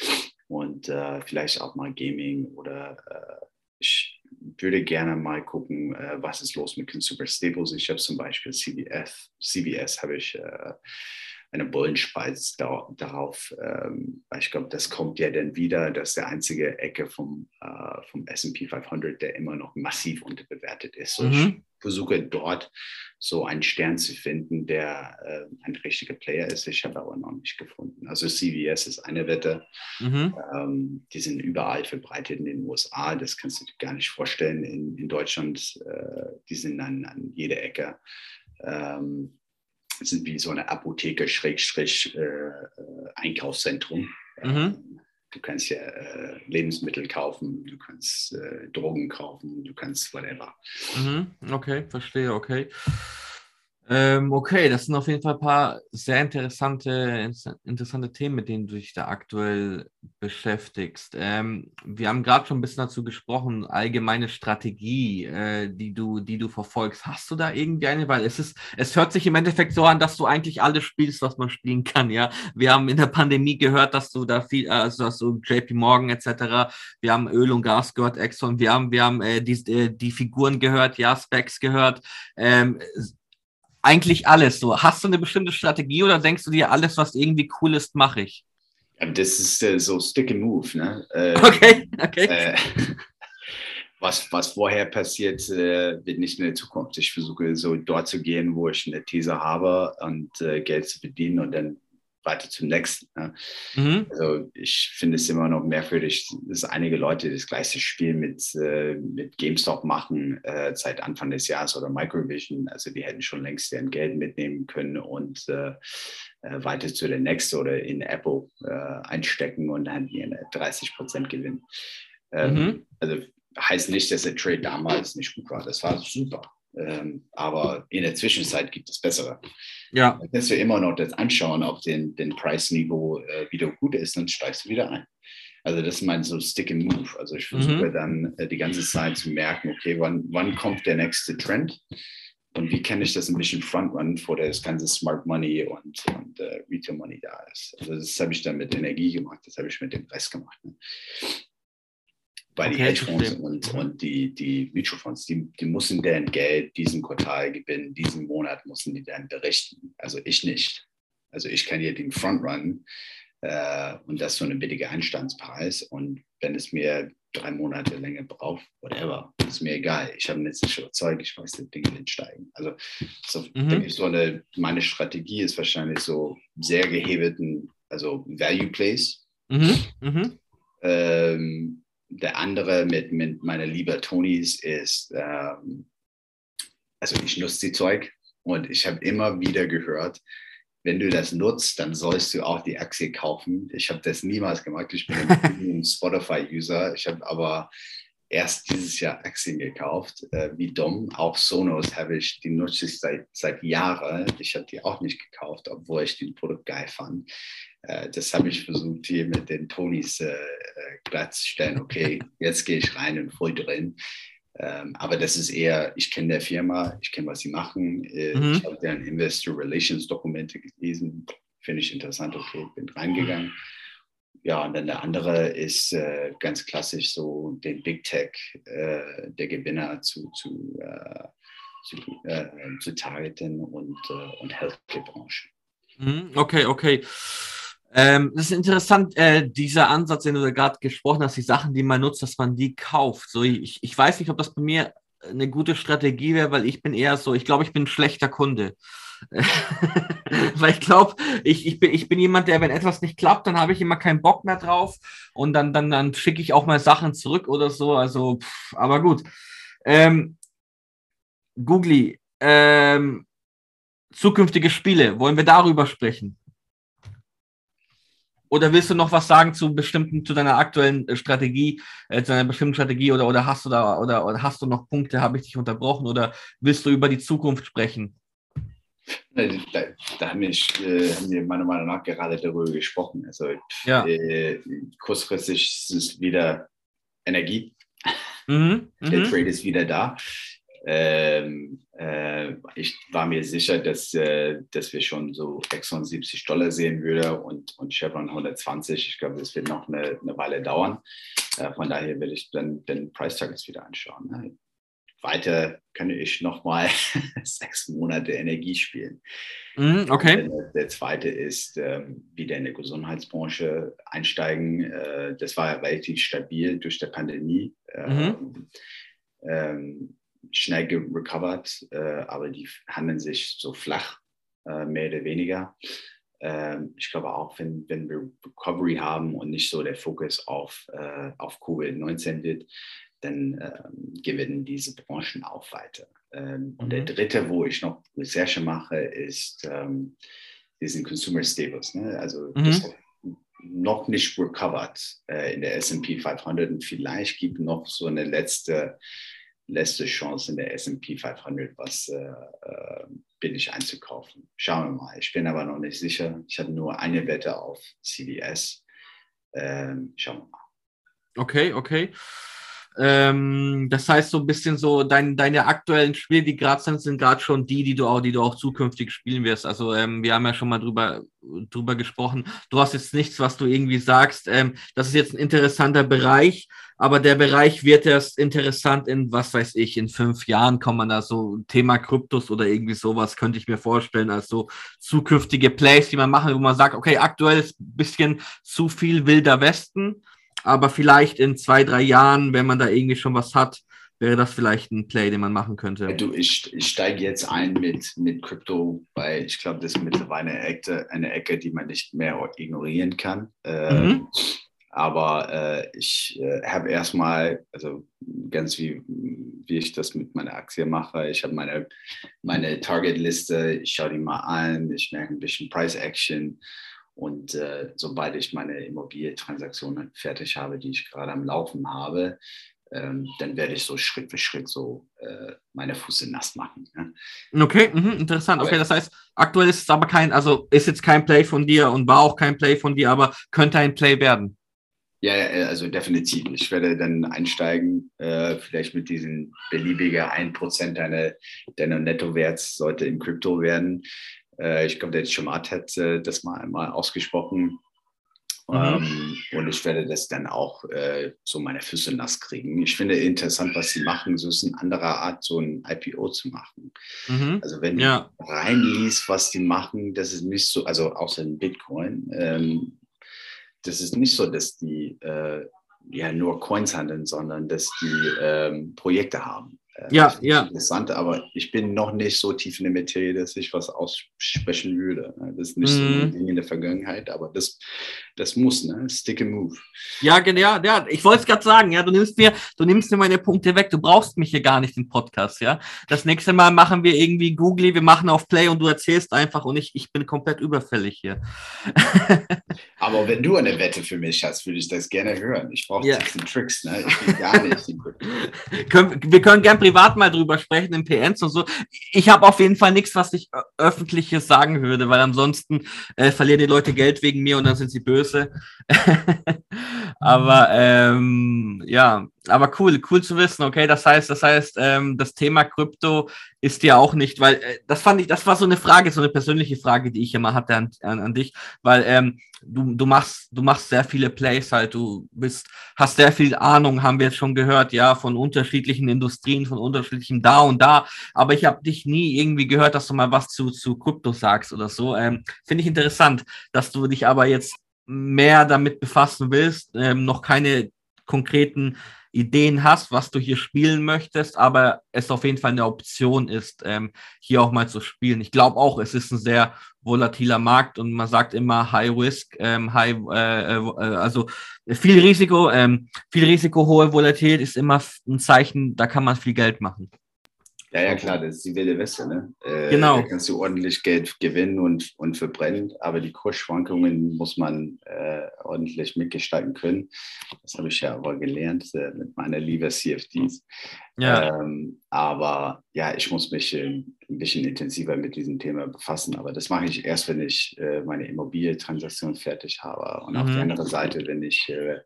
und äh, vielleicht auch mal Gaming oder äh, ich würde gerne mal gucken, äh, was ist los mit Consumer Staples. Ich habe zum Beispiel CBS, CBS habe ich äh, eine Bullenspeis da, darauf, ähm, ich glaube, das kommt ja dann wieder, dass der einzige Ecke vom, äh, vom S&P 500, der immer noch massiv unterbewertet ist. So, Mhm. Ich versuche dort so einen Stern zu finden, der äh, ein richtiger Player ist. Ich habe aber noch nicht gefunden. Also CVS ist eine Wette. Mhm. Ähm, die sind überall verbreitet in den USA. Das kannst du dir gar nicht vorstellen. In, in Deutschland, äh, die sind an, an jeder Ecke. Ähm, sind wie so eine Apotheke, Schrägstrich, äh, äh, Einkaufszentrum. Mhm. Ähm, Du kannst ja äh, Lebensmittel kaufen, du kannst Drogen kaufen, du kannst whatever. Mhm. Okay, verstehe, okay. Ähm, okay, das sind auf jeden Fall ein paar sehr interessante, interessante Themen, mit denen du dich da aktuell beschäftigst. Ähm, wir haben gerade schon ein bisschen dazu gesprochen, allgemeine Strategie, äh, die du, die du verfolgst. Hast du da irgendwie eine? Weil es ist, es hört sich im Endeffekt so an, dass du eigentlich alles spielst, was man spielen kann. Ja, wir haben in der Pandemie gehört, dass du da viel, also dass du JP Morgan etc. Wir haben Öl und Gas gehört, Exxon. Wir haben, wir haben äh, die, äh, die Figuren gehört, ja, Specs gehört. Ähm, eigentlich alles so. Hast du eine bestimmte Strategie oder denkst du dir, alles, was irgendwie cool ist, mache ich? Das ist äh, so Stick and Move. Ne? Äh, okay, okay. Äh, was, was vorher passiert, äh, wird nicht in der Zukunft. Ich versuche so dort zu gehen, wo ich eine These habe und äh, Geld zu verdienen und dann weiter zum nächsten. Ne? Mhm. Also ich finde es immer noch merkwürdig, dass einige Leute das gleiche Spiel mit, äh, mit GameStop machen äh, seit Anfang des Jahres oder Microvision. Also die hätten schon längst deren Geld mitnehmen können und äh, äh weiter zu der nächsten oder in Apple äh, einstecken und dann hier 30 Prozent Gewinn. Ähm, mhm. Also heißt nicht, dass der Trade damals nicht gut war. Das war super. Ähm, aber in der Zwischenzeit gibt es bessere. Ja. Dann kannst du immer noch das anschauen, ob den, den Preisniveau äh, wieder gut ist, dann steigst du wieder ein. Also das ist mein so Stick and Move. Also ich versuche mhm. dann äh, die ganze Zeit zu merken, okay, wann, wann kommt der nächste Trend? Und wie kann ich das ein bisschen frontrun, vor das ganze Smart Money und, und äh, Retail Money da ist. Also das habe ich dann mit Energie gemacht, das habe ich mit dem Rest gemacht. Ne? Weil okay, die Hedgefonds und, und die, die Mutual Funds, die, die müssen deren Geld diesen Quartal gewinnen, diesen Monat müssen die dann berichten. Also ich nicht. Also ich kann hier den Frontrun äh, und das so eine billige Einstandspreis. Und wenn es mir drei Monate länger braucht, whatever, ist mir egal. Ich habe jetzt nicht überzeugt, ich weiß, die Dinge nicht steigen. Also so, mhm. so eine, meine Strategie ist wahrscheinlich so sehr gehebelten, also Value Plays. Mhm. Mhm. Ähm, der andere mit, mit meiner Liebe Tonys ist, ähm, also ich nutze die Zeug und ich habe immer wieder gehört, wenn du das nutzt, dann sollst du auch die Aktie kaufen. Ich habe das niemals gemacht. Ich bin ein Spotify-User. Ich habe aber erst dieses Jahr Aktien gekauft. Äh, wie dumm. Auch Sonos habe ich, die nutze ich seit, seit Jahren. Ich habe die auch nicht gekauft, obwohl ich den Produkt geil fand. Äh, das habe ich versucht hier mit den Tonys äh, äh glatzustellen. Okay, jetzt gehe ich rein und voll drin. Ähm, aber das ist eher, ich kenne der Firma, ich kenne, was sie machen. Äh, mhm. Ich habe deren Investor Relations Dokumente gelesen. Finde ich interessant. Okay, bin reingegangen. Ja, und dann der andere ist äh, ganz klassisch so den Big Tech, äh, der Gewinner zu, zu, zu, zu targeten und, und Healthcare-Branche. Mhm, okay, okay. Ähm, das ist interessant, äh, dieser Ansatz, den du gerade gesprochen hast, die Sachen, die man nutzt, dass man die kauft. So, ich, ich weiß nicht, ob das bei mir eine gute Strategie wäre, weil ich bin eher so, ich glaube, ich bin ein schlechter Kunde. weil ich glaube, ich, ich, bin, ich bin jemand, der, wenn etwas nicht klappt, dann habe ich immer keinen Bock mehr drauf und dann, dann, dann schicke ich auch mal Sachen zurück oder so. Also, pff, aber gut. Ähm, Googly, ähm, zukünftige Spiele, wollen wir darüber sprechen? Oder willst du noch was sagen zu bestimmten, zu deiner aktuellen äh, Strategie, äh, zu deiner bestimmten Strategie oder, oder hast du da oder, oder hast du noch Punkte, habe ich dich unterbrochen oder willst du über die Zukunft sprechen? Da, da haben, ich, äh, haben wir meiner Meinung nach gerade darüber gesprochen. Also ja. äh, kurzfristig ist es wieder Energie. Mhm, Der mhm. Trade ist wieder da. Ähm, äh, ich war mir sicher, dass, äh, dass wir schon so 76 Dollar sehen würden und, und Chevron 120. Ich glaube, das wird noch eine, eine Weile dauern. Äh, von daher will ich dann den Price Targets wieder anschauen. Ne? Weiter kann ich nochmal sechs Monate Energie spielen. Mm, okay. Der, der, zweite ist ähm, wieder in der Gesundheitsbranche einsteigen. Äh, das war relativ stabil durch die Pandemie. Mhm. Ähm, ähm schnell recovered, äh, aber die handeln sich so flach, äh, mehr oder weniger. Ähm, ich glaube auch, wenn, wenn wir Recovery haben und nicht so der Fokus auf, äh, auf Covid-19 wird, dann ähm, gewinnen diese Branchen auch weiter. Ähm, und der mhm. dritte, wo ich noch Recherche mache, ist ähm, diesen Consumer Stables. Ne? Also mhm. das noch nicht recovered äh, in der S&P 500 und vielleicht gibt noch so eine letzte letzte Chance in der S&P 500, was äh, äh, billig einzukaufen. Schauen wir mal. Ich bin aber noch nicht sicher. Ich habe nur eine Wette auf CDS. Ähm, schauen wir mal. Okay, okay. Ähm, das heißt so ein bisschen so, dein, deine aktuellen Spiele, die gerade sind, sind gerade schon die, die du auch, die du auch zukünftig spielen wirst. Also ähm, wir haben ja schon mal drüber, drüber gesprochen. Du hast jetzt nichts, was du irgendwie sagst. Ähm, das ist jetzt ein interessanter Bereich, aber der Bereich wird erst interessant in, was weiß ich, in fünf Jahren kann man da so Thema Kryptos oder irgendwie sowas, könnte ich mir vorstellen, als so zukünftige Plays, die man machen, wo man sagt, okay, aktuell ist ein bisschen zu viel wilder Westen aber vielleicht in zwei, drei Jahren, wenn man da irgendwie schon was hat, wäre das vielleicht ein Play, den man machen könnte. Du, ich, ich steige jetzt ein mit, mit Crypto, weil ich glaube, das ist mittlerweile eine Ecke, eine Ecke, die man nicht mehr ignorieren kann. Äh, mhm. Aber äh, ich äh, habe erstmal, also ganz wie, wie ich das mit meiner Aktie mache, ich habe meine, meine Target-Liste, ich schaue die mal an, ich merke ein bisschen Price Action und äh, sobald ich meine Immobilientransaktionen fertig habe, die ich gerade am Laufen habe, ähm, dann werde ich so Schritt für Schritt so äh, meine Füße nass machen. Ja. Okay, mh, interessant. Okay, das heißt, aktuell ist es aber kein, also ist jetzt kein Play von dir und war auch kein Play von dir, aber könnte ein Play werden. Ja, also definitiv. Ich werde dann einsteigen, äh, vielleicht mit diesen beliebiger 1% deiner, deiner Nettowerts sollte im Krypto werden. Äh, ich glaube, der Chamat hat äh, das mal einmal ausgesprochen. Mhm. Ähm, und ich werde das dann auch äh, so meine Füße nass kriegen. Ich finde interessant, was sie machen. So ist eine andere Art, so ein IPO zu machen. Mhm. Also wenn ja. du reinliest, was die machen, das ist nicht so, also außer in Bitcoin, ähm, das ist nicht so, dass die äh, ja nur Coins handeln, sondern dass die ähm, Projekte haben. Äh, ja, ja. Interessant, aber ich bin noch nicht so tief in der Materie, dass ich was aussprechen würde. Das ist nicht mm. so ein mhm. Ding in der Vergangenheit, aber das, das muss, ne? Stick and move. Ja, genau, ja, ich wollte es gerade sagen, ja, du nimmst mir, du nimmst mir meine Punkte weg, du brauchst mich hier gar nicht im Podcast, ja. Das nächste Mal machen wir irgendwie Googly, wir machen auf Play und du erzählst einfach und ich, ich bin komplett überfällig hier. aber wenn du eine Wette für mich hast, würde ich das gerne hören. Ich brauche ja. Tricks, ne? Ich bin gar nicht. wir können gerne privat mal drüber sprechen in PNs und so. Ich habe auf jeden Fall nichts, was ich öffentliches sagen würde, weil ansonsten äh, verlieren die Leute Geld wegen mir und dann sind sie böse. aber ähm, ja, aber cool, cool zu wissen, okay. Das heißt, das heißt, ähm, das Thema Krypto ist ja auch nicht, weil äh, das fand ich, das war so eine Frage, so eine persönliche Frage, die ich immer hatte an, an, an dich, weil ähm, du, du machst, du machst sehr viele Plays halt, du bist, hast sehr viel Ahnung, haben wir jetzt schon gehört, ja, von unterschiedlichen Industrien, von unterschiedlichem da und da, aber ich habe dich nie irgendwie gehört, dass du mal was zu, zu Krypto sagst oder so. Ähm, Finde ich interessant, dass du dich aber jetzt mehr damit befassen willst, ähm, noch keine konkreten Ideen hast, was du hier spielen möchtest, aber es auf jeden Fall eine Option ist, ähm, hier auch mal zu spielen. Ich glaube auch, es ist ein sehr volatiler Markt und man sagt immer High Risk, ähm, High, äh, äh, also viel Risiko, ähm, viel Risiko, hohe Volatilität ist immer ein Zeichen, da kann man viel Geld machen. Ja, ja, klar, das ist die wilde Weste. Ne? Äh, genau. Da kannst du ordentlich Geld gewinnen und, und verbrennen, aber die Kursschwankungen muss man äh, ordentlich mitgestalten können. Das habe ich ja aber gelernt äh, mit meiner Liebe CFDs. Ja. Ähm, aber ja, ich muss mich äh, ein bisschen intensiver mit diesem Thema befassen. Aber das mache ich erst, wenn ich äh, meine Immobilientransaktion fertig habe. Und mhm. auf der anderen Seite, wenn ich äh,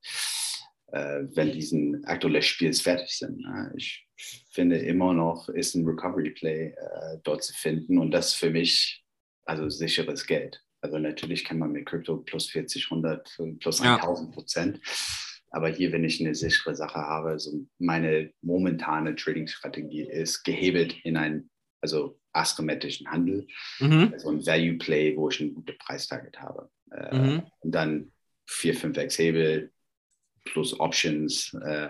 wenn diesen aktuellen Spiels fertig sind. Ne? Ich finde immer noch, ist ein Recovery Play äh, dort zu finden und das für mich, also sicheres Geld. Also natürlich kann man mit Krypto plus 40, 100, plus ja. 1000 Prozent. Aber hier, wenn ich eine sichere Sache habe, also meine momentane Trading-Strategie ist gehebelt in einen, also asymmetrischen Handel, mhm. also ein Value Play, wo ich einen guten Preistarget habe. Äh, mhm. Und dann 4, 5x Hebel plus Options. Äh,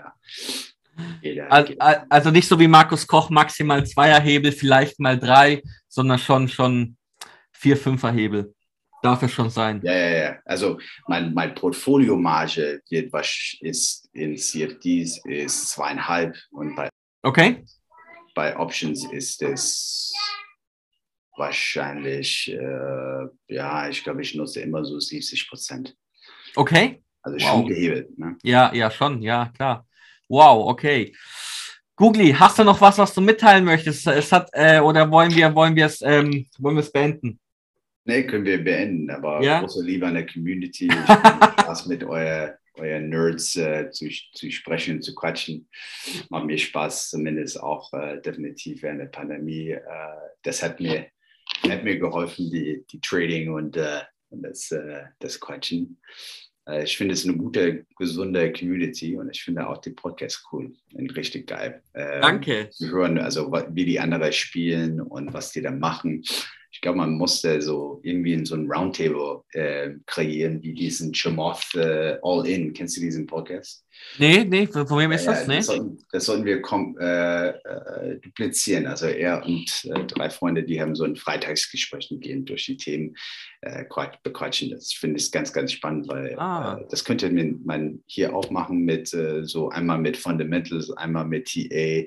also nicht so wie Markus Koch, maximal Zweierhebel, vielleicht mal drei, sondern schon, schon vier, Fünferhebel. Darf es schon sein. Ja, ja, ja. Also mein, mein Portfolio-Marge ist in CFDs ist zweieinhalb und bei, okay. bei Options ist es wahrscheinlich, äh, ja, ich glaube, ich nutze immer so 70 Prozent. Okay. Also schon wow. gehebelt. Ne? Ja, ja, schon, ja, klar. Wow, okay. Googly, hast du noch was, was du mitteilen möchtest? Es hat, äh, oder wollen wir, wollen wir es, ähm, wollen wir es beenden? Nee, können wir beenden, aber Ja? große Liebe an der Community. Spaß mit euer, euren Nerds äh, zu, zu sprechen, zu quatschen. Macht mir Spaß, zumindest auch äh, definitiv während der Pandemie. Äh, das hat mir, hat mir geholfen, die, die Trading und, äh, und das, äh, das Quatschen. Äh, ich finde es eine gute, gesunde Community und ich finde auch die Podcast cool und richtig geil. Ähm, Danke. zu hören, also wie die anderen spielen und was die da machen. Ich glaube, man musste so irgendwie in so ein Roundtable äh, kreieren, wie diesen Chamoth äh, All In. Kennst du diesen Podcast? Nee, nee, von wem ist Ja, das? Nee? das, sollten, das sollten wir äh, äh, duplizieren. Also er und äh, drei Freunde, die haben so ein Freitagsgespräch und gehen durch die Themen äh, quatsch- bequatschen. Das finde ich ganz, ganz spannend, weil Ah. äh, das könnte man- man hier auch machen mit äh, so einmal mit Fundamentals, einmal mit TA,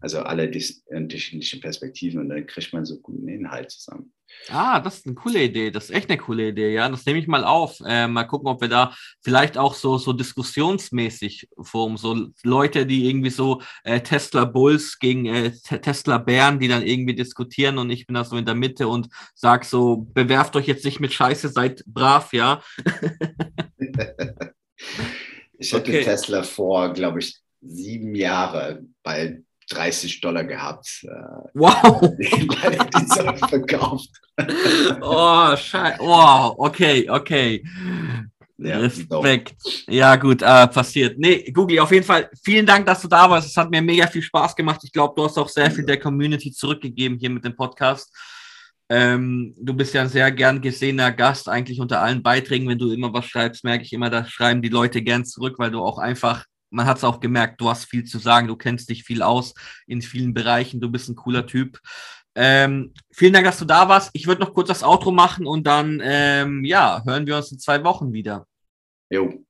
also alle die unterschiedlichen Perspektiven und dann kriegt man so guten Inhalt zusammen. Ah, das ist eine coole Idee. Das ist echt eine coole Idee, ja. Das nehme ich mal auf. Äh, mal gucken, ob wir da vielleicht auch so, so diskussionsmäßig formen. So Leute, die irgendwie so äh, Tesla Bulls gegen äh, Te- Tesla Bären, die dann irgendwie diskutieren und ich bin da so in der Mitte und sag so, bewerft euch jetzt nicht mit Scheiße, seid brav, ja. Ich hatte Okay. Tesla vor, glaube ich, sieben Jahre bei 30 Dollar gehabt. Äh, Wow. die verkauft. Oh, scheiße. Wow, okay, okay. Ja, Respekt. Ja, gut, äh, passiert. Nee, Google, auf jeden Fall vielen Dank, dass du da warst. Es hat mir mega viel Spaß gemacht. Ich glaube, du hast auch sehr viel der Community zurückgegeben hier mit dem Podcast. Ähm, du bist ja ein sehr gern gesehener Gast, eigentlich unter allen Beiträgen. Wenn du immer was schreibst, merke ich immer, da schreiben die Leute gern zurück, weil du auch einfach, man hat es auch gemerkt, du hast viel zu sagen, du kennst dich viel aus in vielen Bereichen, du bist ein cooler Typ. Ähm, vielen Dank, dass du da warst. Ich würde noch kurz das Outro machen und dann, ähm, ja, hören wir uns in zwei Wochen wieder. Jo,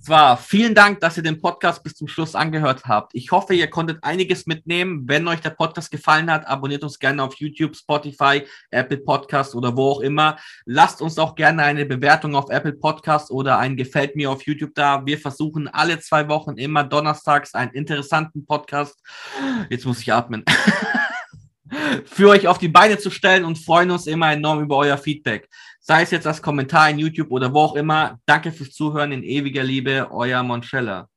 Zwar vielen Dank, dass ihr den Podcast bis zum Schluss angehört habt. Ich hoffe, ihr konntet einiges mitnehmen. Wenn euch der Podcast gefallen hat, abonniert uns gerne auf YouTube, Spotify, Apple Podcast oder wo auch immer. Lasst uns auch gerne eine Bewertung auf Apple Podcast oder ein Gefällt mir auf YouTube da. Wir versuchen alle zwei Wochen immer donnerstags einen interessanten Podcast. Jetzt muss ich atmen. für euch auf die Beine zu stellen und freuen uns immer enorm über euer Feedback. Sei es jetzt als Kommentar in YouTube oder wo auch immer. Danke fürs Zuhören in ewiger Liebe, euer Monchella.